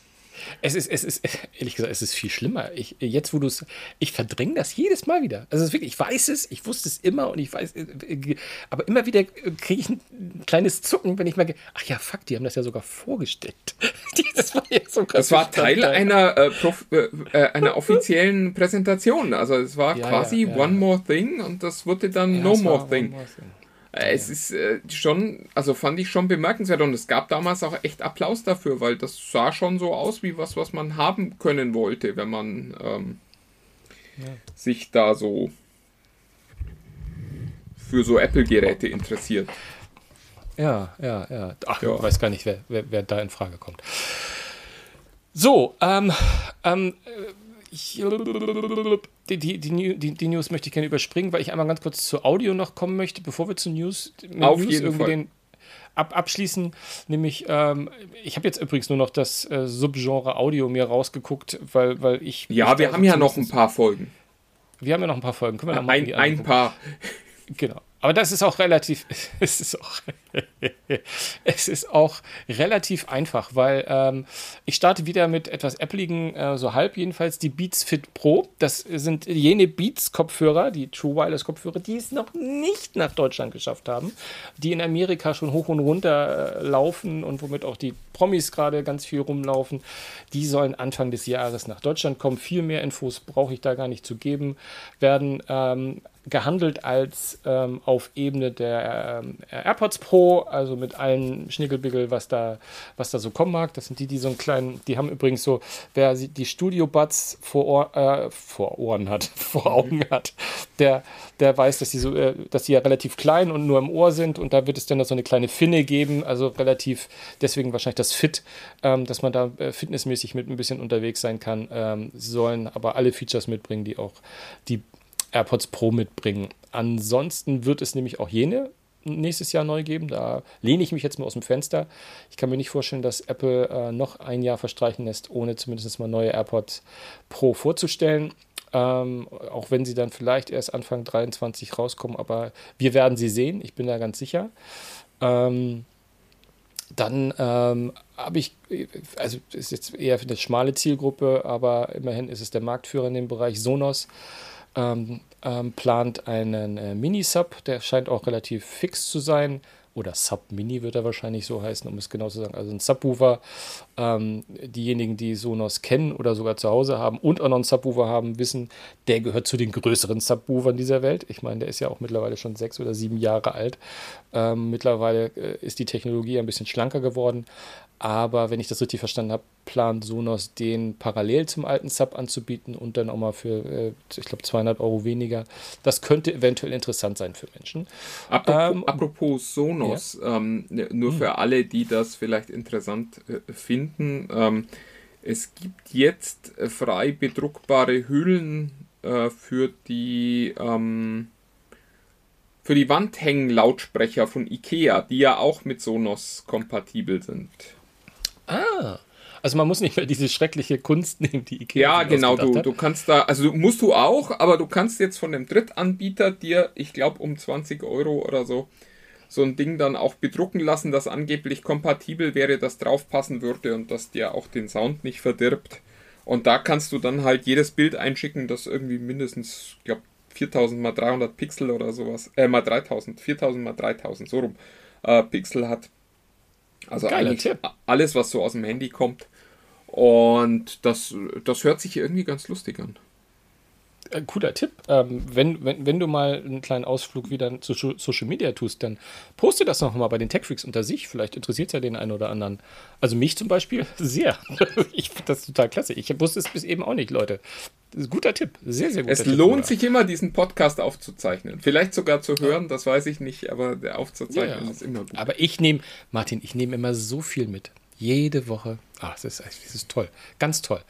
Es ist, es ist, ehrlich gesagt, es ist viel schlimmer. Ich, jetzt, wo du es, ich verdränge das jedes Mal wieder. Also, es ist wirklich, ich weiß es, ich wusste es immer und ich weiß, äh, aber immer wieder kriege ich ein kleines Zucken, wenn ich merke, ach ja, fuck, die haben das ja sogar vorgestellt. das war, jetzt so das war Teil einer, äh, Prof, äh, äh, einer offiziellen Präsentation. Also, es war ja, quasi ja, ja. One More Thing und das wurde dann No More Thing. More thing. Es ist äh, schon, also fand ich schon bemerkenswert und es gab damals auch echt Applaus dafür, weil das sah schon so aus wie was, was man haben können wollte, wenn man ähm, ja. sich da so für so Apple-Geräte interessiert. Ja, ja, ja. Ach, ja. ich weiß gar nicht, wer, wer, wer da in Frage kommt. So, ähm, ähm, ich, die, die, die, die, News möchte ich gerne überspringen, weil ich einmal ganz kurz zu Audio noch kommen möchte, bevor wir zu News, Auf News jeden Fall. Den, ab, abschließen. Nämlich, ähm, ich habe jetzt übrigens nur noch das äh, Subgenre Audio mir rausgeguckt, weil, weil ich. Ja, wir haben ja noch ein paar Folgen. Wir haben ja noch ein paar Folgen. Können wir noch mal ein, ein paar. Genau. Aber das ist auch relativ, es ist auch, es ist auch relativ einfach, weil ähm, ich starte wieder mit etwas Appleigen, äh, so halb jedenfalls, die Beats Fit Pro. Das sind jene Beats-Kopfhörer, die True Wireless Kopfhörer, die es noch nicht nach Deutschland geschafft haben, die in Amerika schon hoch und runter äh, laufen und womit auch die Promis gerade ganz viel rumlaufen. Die sollen Anfang des Jahres nach Deutschland kommen. Viel mehr Infos brauche ich da gar nicht zu geben. Werden ähm, gehandelt als ähm, auf Ebene der ähm, AirPods Pro, also mit allen Schnickelbickel, was da, was da so kommen mag. Das sind die, die so einen kleinen, die haben übrigens so, wer die Studio Buds vor, Ohr, äh, vor Ohren hat, vor Augen hat, der, der weiß, dass die so, äh, dass die ja relativ klein und nur im Ohr sind und da wird es dann noch so eine kleine Finne geben, also relativ, deswegen wahrscheinlich das Fit, ähm, dass man da äh, fitnessmäßig mit ein bisschen unterwegs sein kann. Ähm, sie sollen aber alle Features mitbringen, die auch die AirPods Pro mitbringen. Ansonsten wird es nämlich auch jene nächstes Jahr neu geben. Da lehne ich mich jetzt mal aus dem Fenster. Ich kann mir nicht vorstellen, dass Apple äh, noch ein Jahr verstreichen lässt, ohne zumindest mal neue AirPods Pro vorzustellen. Ähm, auch wenn sie dann vielleicht erst Anfang 23 rauskommen, aber wir werden sie sehen, ich bin da ganz sicher. Ähm, dann ähm, habe ich, also ist jetzt eher für eine schmale Zielgruppe, aber immerhin ist es der Marktführer in dem Bereich Sonos ähm, ähm, plant einen äh, Mini-Sub, der scheint auch relativ fix zu sein. Oder Sub-Mini wird er wahrscheinlich so heißen, um es genau zu sagen. Also ein Subwoofer. Ähm, diejenigen, die Sonos kennen oder sogar zu Hause haben und auch noch einen Subwoofer haben, wissen, der gehört zu den größeren Subwoofern dieser Welt. Ich meine, der ist ja auch mittlerweile schon sechs oder sieben Jahre alt. Ähm, mittlerweile äh, ist die Technologie ein bisschen schlanker geworden. Aber wenn ich das richtig verstanden habe, plant Sonos den parallel zum alten Sub anzubieten und dann auch mal für, äh, ich glaube, 200 Euro weniger. Das könnte eventuell interessant sein für Menschen. Apropos, ähm, apropos Sonos, ja? ähm, nur hm. für alle, die das vielleicht interessant äh, finden. Ähm, es gibt jetzt äh, frei bedruckbare Hüllen äh, für die ähm, für die Wandhängen-Lautsprecher von IKEA, die ja auch mit Sonos kompatibel sind. Ah, also man muss nicht mehr diese schreckliche Kunst nehmen, die IKEA Ja, genau, du, du kannst da, also musst du auch, aber du kannst jetzt von dem Drittanbieter dir, ich glaube um 20 Euro oder so, so ein Ding dann auch bedrucken lassen, das angeblich kompatibel wäre, das draufpassen würde und das dir auch den Sound nicht verdirbt. Und da kannst du dann halt jedes Bild einschicken, das irgendwie mindestens, ich glaube, 4000 mal 300 Pixel oder sowas, äh, mal 3000, 4000 mal 3000, so rum, äh, Pixel hat. Also Geiler eigentlich Tipp. alles, was so aus dem Handy kommt. Und das, das hört sich irgendwie ganz lustig an. Äh, cooler Tipp. Ähm, wenn, wenn, wenn du mal einen kleinen Ausflug wieder zu Social Media tust, dann poste das noch mal bei den Tech Freaks unter sich. Vielleicht interessiert es ja den einen oder anderen. Also mich zum Beispiel sehr. ich finde das total klasse. Ich wusste es bis eben auch nicht, Leute. Guter Tipp. Sehr, sehr guter es Tipp. Es lohnt sich immer, diesen Podcast aufzuzeichnen. Vielleicht sogar zu hören, das weiß ich nicht, aber der aufzuzeichnen ja, ist immer gut. Aber ich nehme, Martin, ich nehme immer so viel mit. Jede Woche. Ah, das ist, das ist toll. Ganz toll.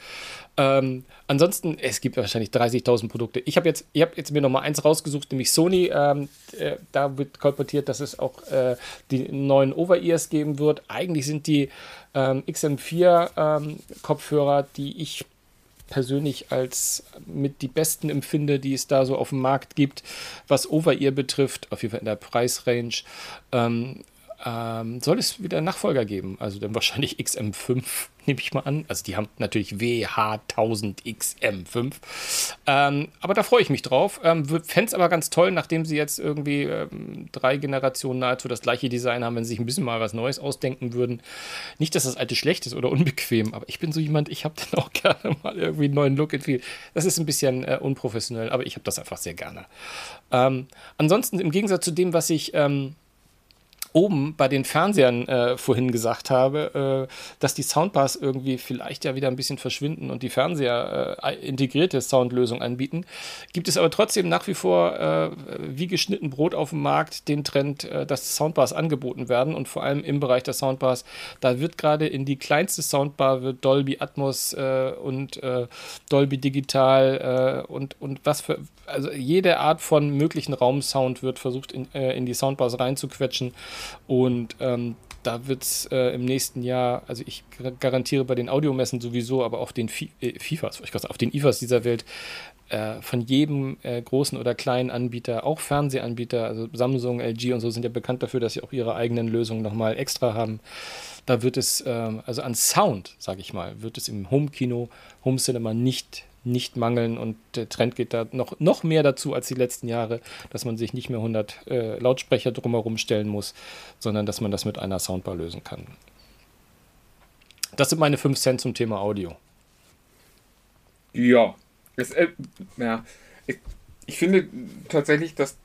Ähm, ansonsten, es gibt wahrscheinlich 30.000 Produkte. Ich habe jetzt, hab jetzt mir noch mal eins rausgesucht, nämlich Sony. Ähm, äh, da wird kolportiert, dass es auch äh, die neuen Over-Ears geben wird. Eigentlich sind die ähm, XM4 ähm, die ich persönlich als mit die besten empfinde, die es da so auf dem Markt gibt, was Over-Ear betrifft, auf jeden Fall in der Preisrange. Ähm, ähm, soll es wieder Nachfolger geben. Also dann wahrscheinlich XM5, nehme ich mal an. Also die haben natürlich WH1000XM5. Ähm, aber da freue ich mich drauf. Ähm, Fände es aber ganz toll, nachdem sie jetzt irgendwie ähm, drei Generationen nahezu das gleiche Design haben, wenn sie sich ein bisschen mal was Neues ausdenken würden. Nicht, dass das alte schlecht ist oder unbequem, aber ich bin so jemand, ich habe dann auch gerne mal irgendwie einen neuen Look in viel. Das ist ein bisschen äh, unprofessionell, aber ich habe das einfach sehr gerne. Ähm, ansonsten, im Gegensatz zu dem, was ich ähm, oben bei den Fernsehern äh, vorhin gesagt habe, äh, dass die Soundbars irgendwie vielleicht ja wieder ein bisschen verschwinden und die Fernseher äh, integrierte Soundlösungen anbieten, gibt es aber trotzdem nach wie vor äh, wie geschnitten Brot auf dem Markt den Trend, äh, dass Soundbars angeboten werden und vor allem im Bereich der Soundbars, da wird gerade in die kleinste Soundbar wird Dolby Atmos äh, und Dolby Digital und, und was für, also jede Art von möglichen Raumsound wird versucht in, in die Soundbars reinzuquetschen und ähm, da wird es äh, im nächsten Jahr, also ich garantiere bei den Audiomessen sowieso, aber auf den Fi äh, FIFAs, ich sagen, auf den IFAs dieser Welt, äh, von jedem äh, großen oder kleinen Anbieter, auch Fernsehanbieter, also Samsung, LG und so sind ja bekannt dafür, dass sie auch ihre eigenen Lösungen nochmal extra haben. Da wird es, ähm, also an Sound, sage ich mal, wird es im Home-Kino, Home-Cinema nicht nicht mangeln und der Trend geht da noch, noch mehr dazu als die letzten Jahre, dass man sich nicht mehr 100 äh, Lautsprecher drumherum stellen muss, sondern dass man das mit einer Soundbar lösen kann. Das sind meine 5 Cent zum Thema Audio. Ja, es, äh, ja. Ich, ich finde tatsächlich, dass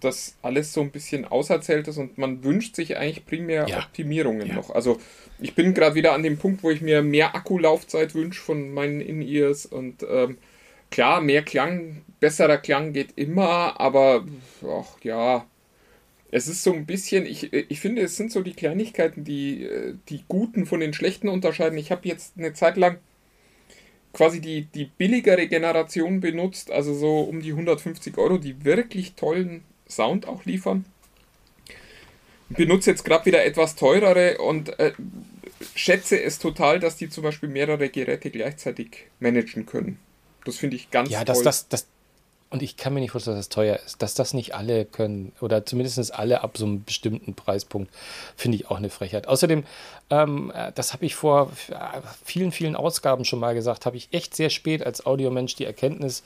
das alles so ein bisschen auserzählt ist und man wünscht sich eigentlich primär ja. Optimierungen ja. noch. Also ich bin gerade wieder an dem Punkt, wo ich mir mehr Akkulaufzeit wünsche von meinen In-Ears und ähm, klar, mehr Klang, besserer Klang geht immer, aber ach, ja, es ist so ein bisschen, ich, ich finde, es sind so die Kleinigkeiten, die die Guten von den Schlechten unterscheiden. Ich habe jetzt eine Zeit lang quasi die, die billigere Generation benutzt, also so um die 150 Euro, die wirklich tollen Sound auch liefern. Benutze jetzt gerade wieder etwas teurere und äh, schätze es total, dass die zum Beispiel mehrere Geräte gleichzeitig managen können. Das finde ich ganz ja, toll. Ja, das, das, und ich kann mir nicht vorstellen, dass das teuer ist. Dass das nicht alle können oder zumindest alle ab so einem bestimmten Preispunkt, finde ich auch eine Frechheit. Außerdem, ähm, äh, das habe ich vor vielen, vielen Ausgaben schon mal gesagt, habe ich echt sehr spät als Audiomensch die Erkenntnis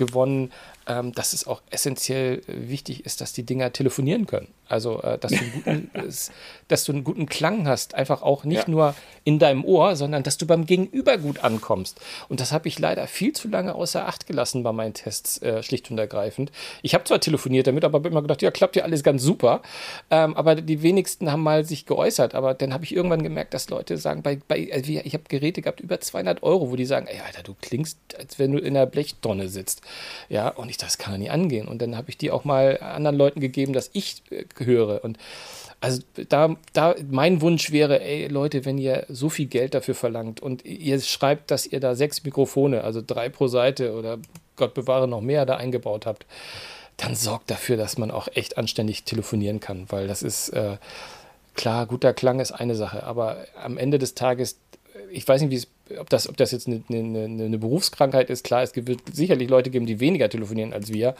gewonnen, ähm, dass es auch essentiell wichtig ist, dass die Dinger telefonieren können. Also, äh, dass, du einen guten, dass du einen guten Klang hast. Einfach auch nicht Ja. nur in deinem Ohr, sondern dass du beim Gegenüber gut ankommst. Und das habe ich leider viel zu lange außer Acht gelassen bei meinen Tests, äh, schlicht und ergreifend. Ich habe zwar telefoniert damit, aber habe immer gedacht, ja, klappt ja alles ganz super. Ähm, aber die wenigsten haben mal sich geäußert. Aber dann habe ich irgendwann gemerkt, dass Leute sagen, bei, bei, wie- ich habe Geräte gehabt, über 200 Euro, wo die sagen, ey, Alter, du klingst, als wenn du in einer Blechtonne sitzt. Ja, und ich, das kann doch nicht angehen. Und dann habe ich die auch mal anderen Leuten gegeben, dass ich äh, höre. Und also da, da mein Wunsch wäre, ey Leute, wenn ihr so viel Geld dafür verlangt und ihr schreibt, dass ihr da sechs Mikrofone, also drei pro Seite oder Gott bewahre noch mehr da eingebaut habt, dann sorgt dafür, dass man auch echt anständig telefonieren kann, weil das ist äh, klar, guter Klang ist eine Sache, aber am Ende des Tages, ich weiß nicht, ob das, ob das jetzt eine, eine, eine Berufskrankheit ist, klar, es wird sicherlich Leute geben, die weniger telefonieren als wir,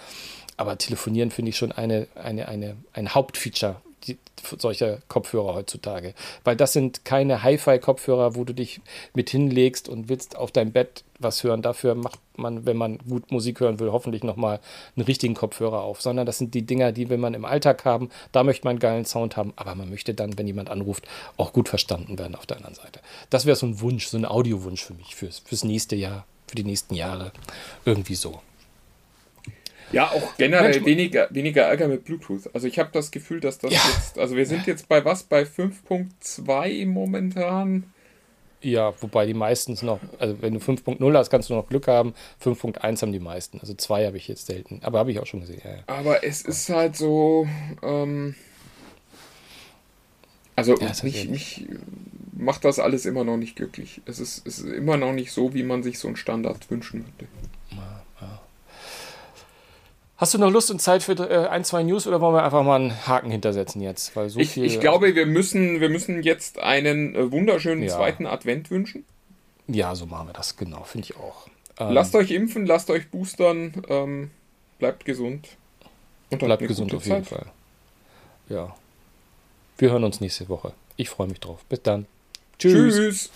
aber telefonieren finde ich schon eine, eine, eine, ein Hauptfeature die, solcher Kopfhörer heutzutage. Weil das sind keine Hi-Fi-Kopfhörer, wo du dich mit hinlegst und willst auf dein Bett was hören. Dafür macht man, wenn man gut Musik hören will, hoffentlich nochmal einen richtigen Kopfhörer auf. Sondern das sind die Dinger, die will man im Alltag haben. Da möchte man einen geilen Sound haben. Aber man möchte dann, wenn jemand anruft, auch gut verstanden werden auf der anderen Seite. Das wäre so ein Wunsch, so ein Audiowunsch für mich, fürs, fürs nächste Jahr, für die nächsten Jahre. Irgendwie so. Ja, auch generell Mensch, weniger, weniger Ärger mit Bluetooth. Also ich habe das Gefühl, dass das Ja. jetzt, also wir sind jetzt bei was? Bei 5.2 momentan. Ja, wobei die meistens noch, also wenn du 5.0 hast, kannst du noch Glück haben. 5.1 haben die meisten. Also zwei habe ich jetzt selten. Aber habe ich auch schon gesehen. Ja, ja. Aber es ist halt so, ähm, also Ja, mich, mich macht das alles immer noch nicht glücklich. Es ist, es ist immer noch nicht so, wie man sich so einen Standard wünschen würde. Hast du noch Lust und Zeit für äh, ein, zwei News oder wollen wir einfach mal einen Haken hintersetzen jetzt? Weil so Ich, viel, ich glaube, wir müssen, wir müssen jetzt einen äh, wunderschönen Ja. zweiten Advent wünschen. Ja, so machen wir das, genau, finde ich auch. Ähm, Lasst euch impfen, lasst euch boostern, ähm, bleibt gesund. Und bleibt gesund auf jeden Zeit. Fall. Ja. Wir hören uns nächste Woche. Ich freue mich drauf. Bis dann. Tschüss.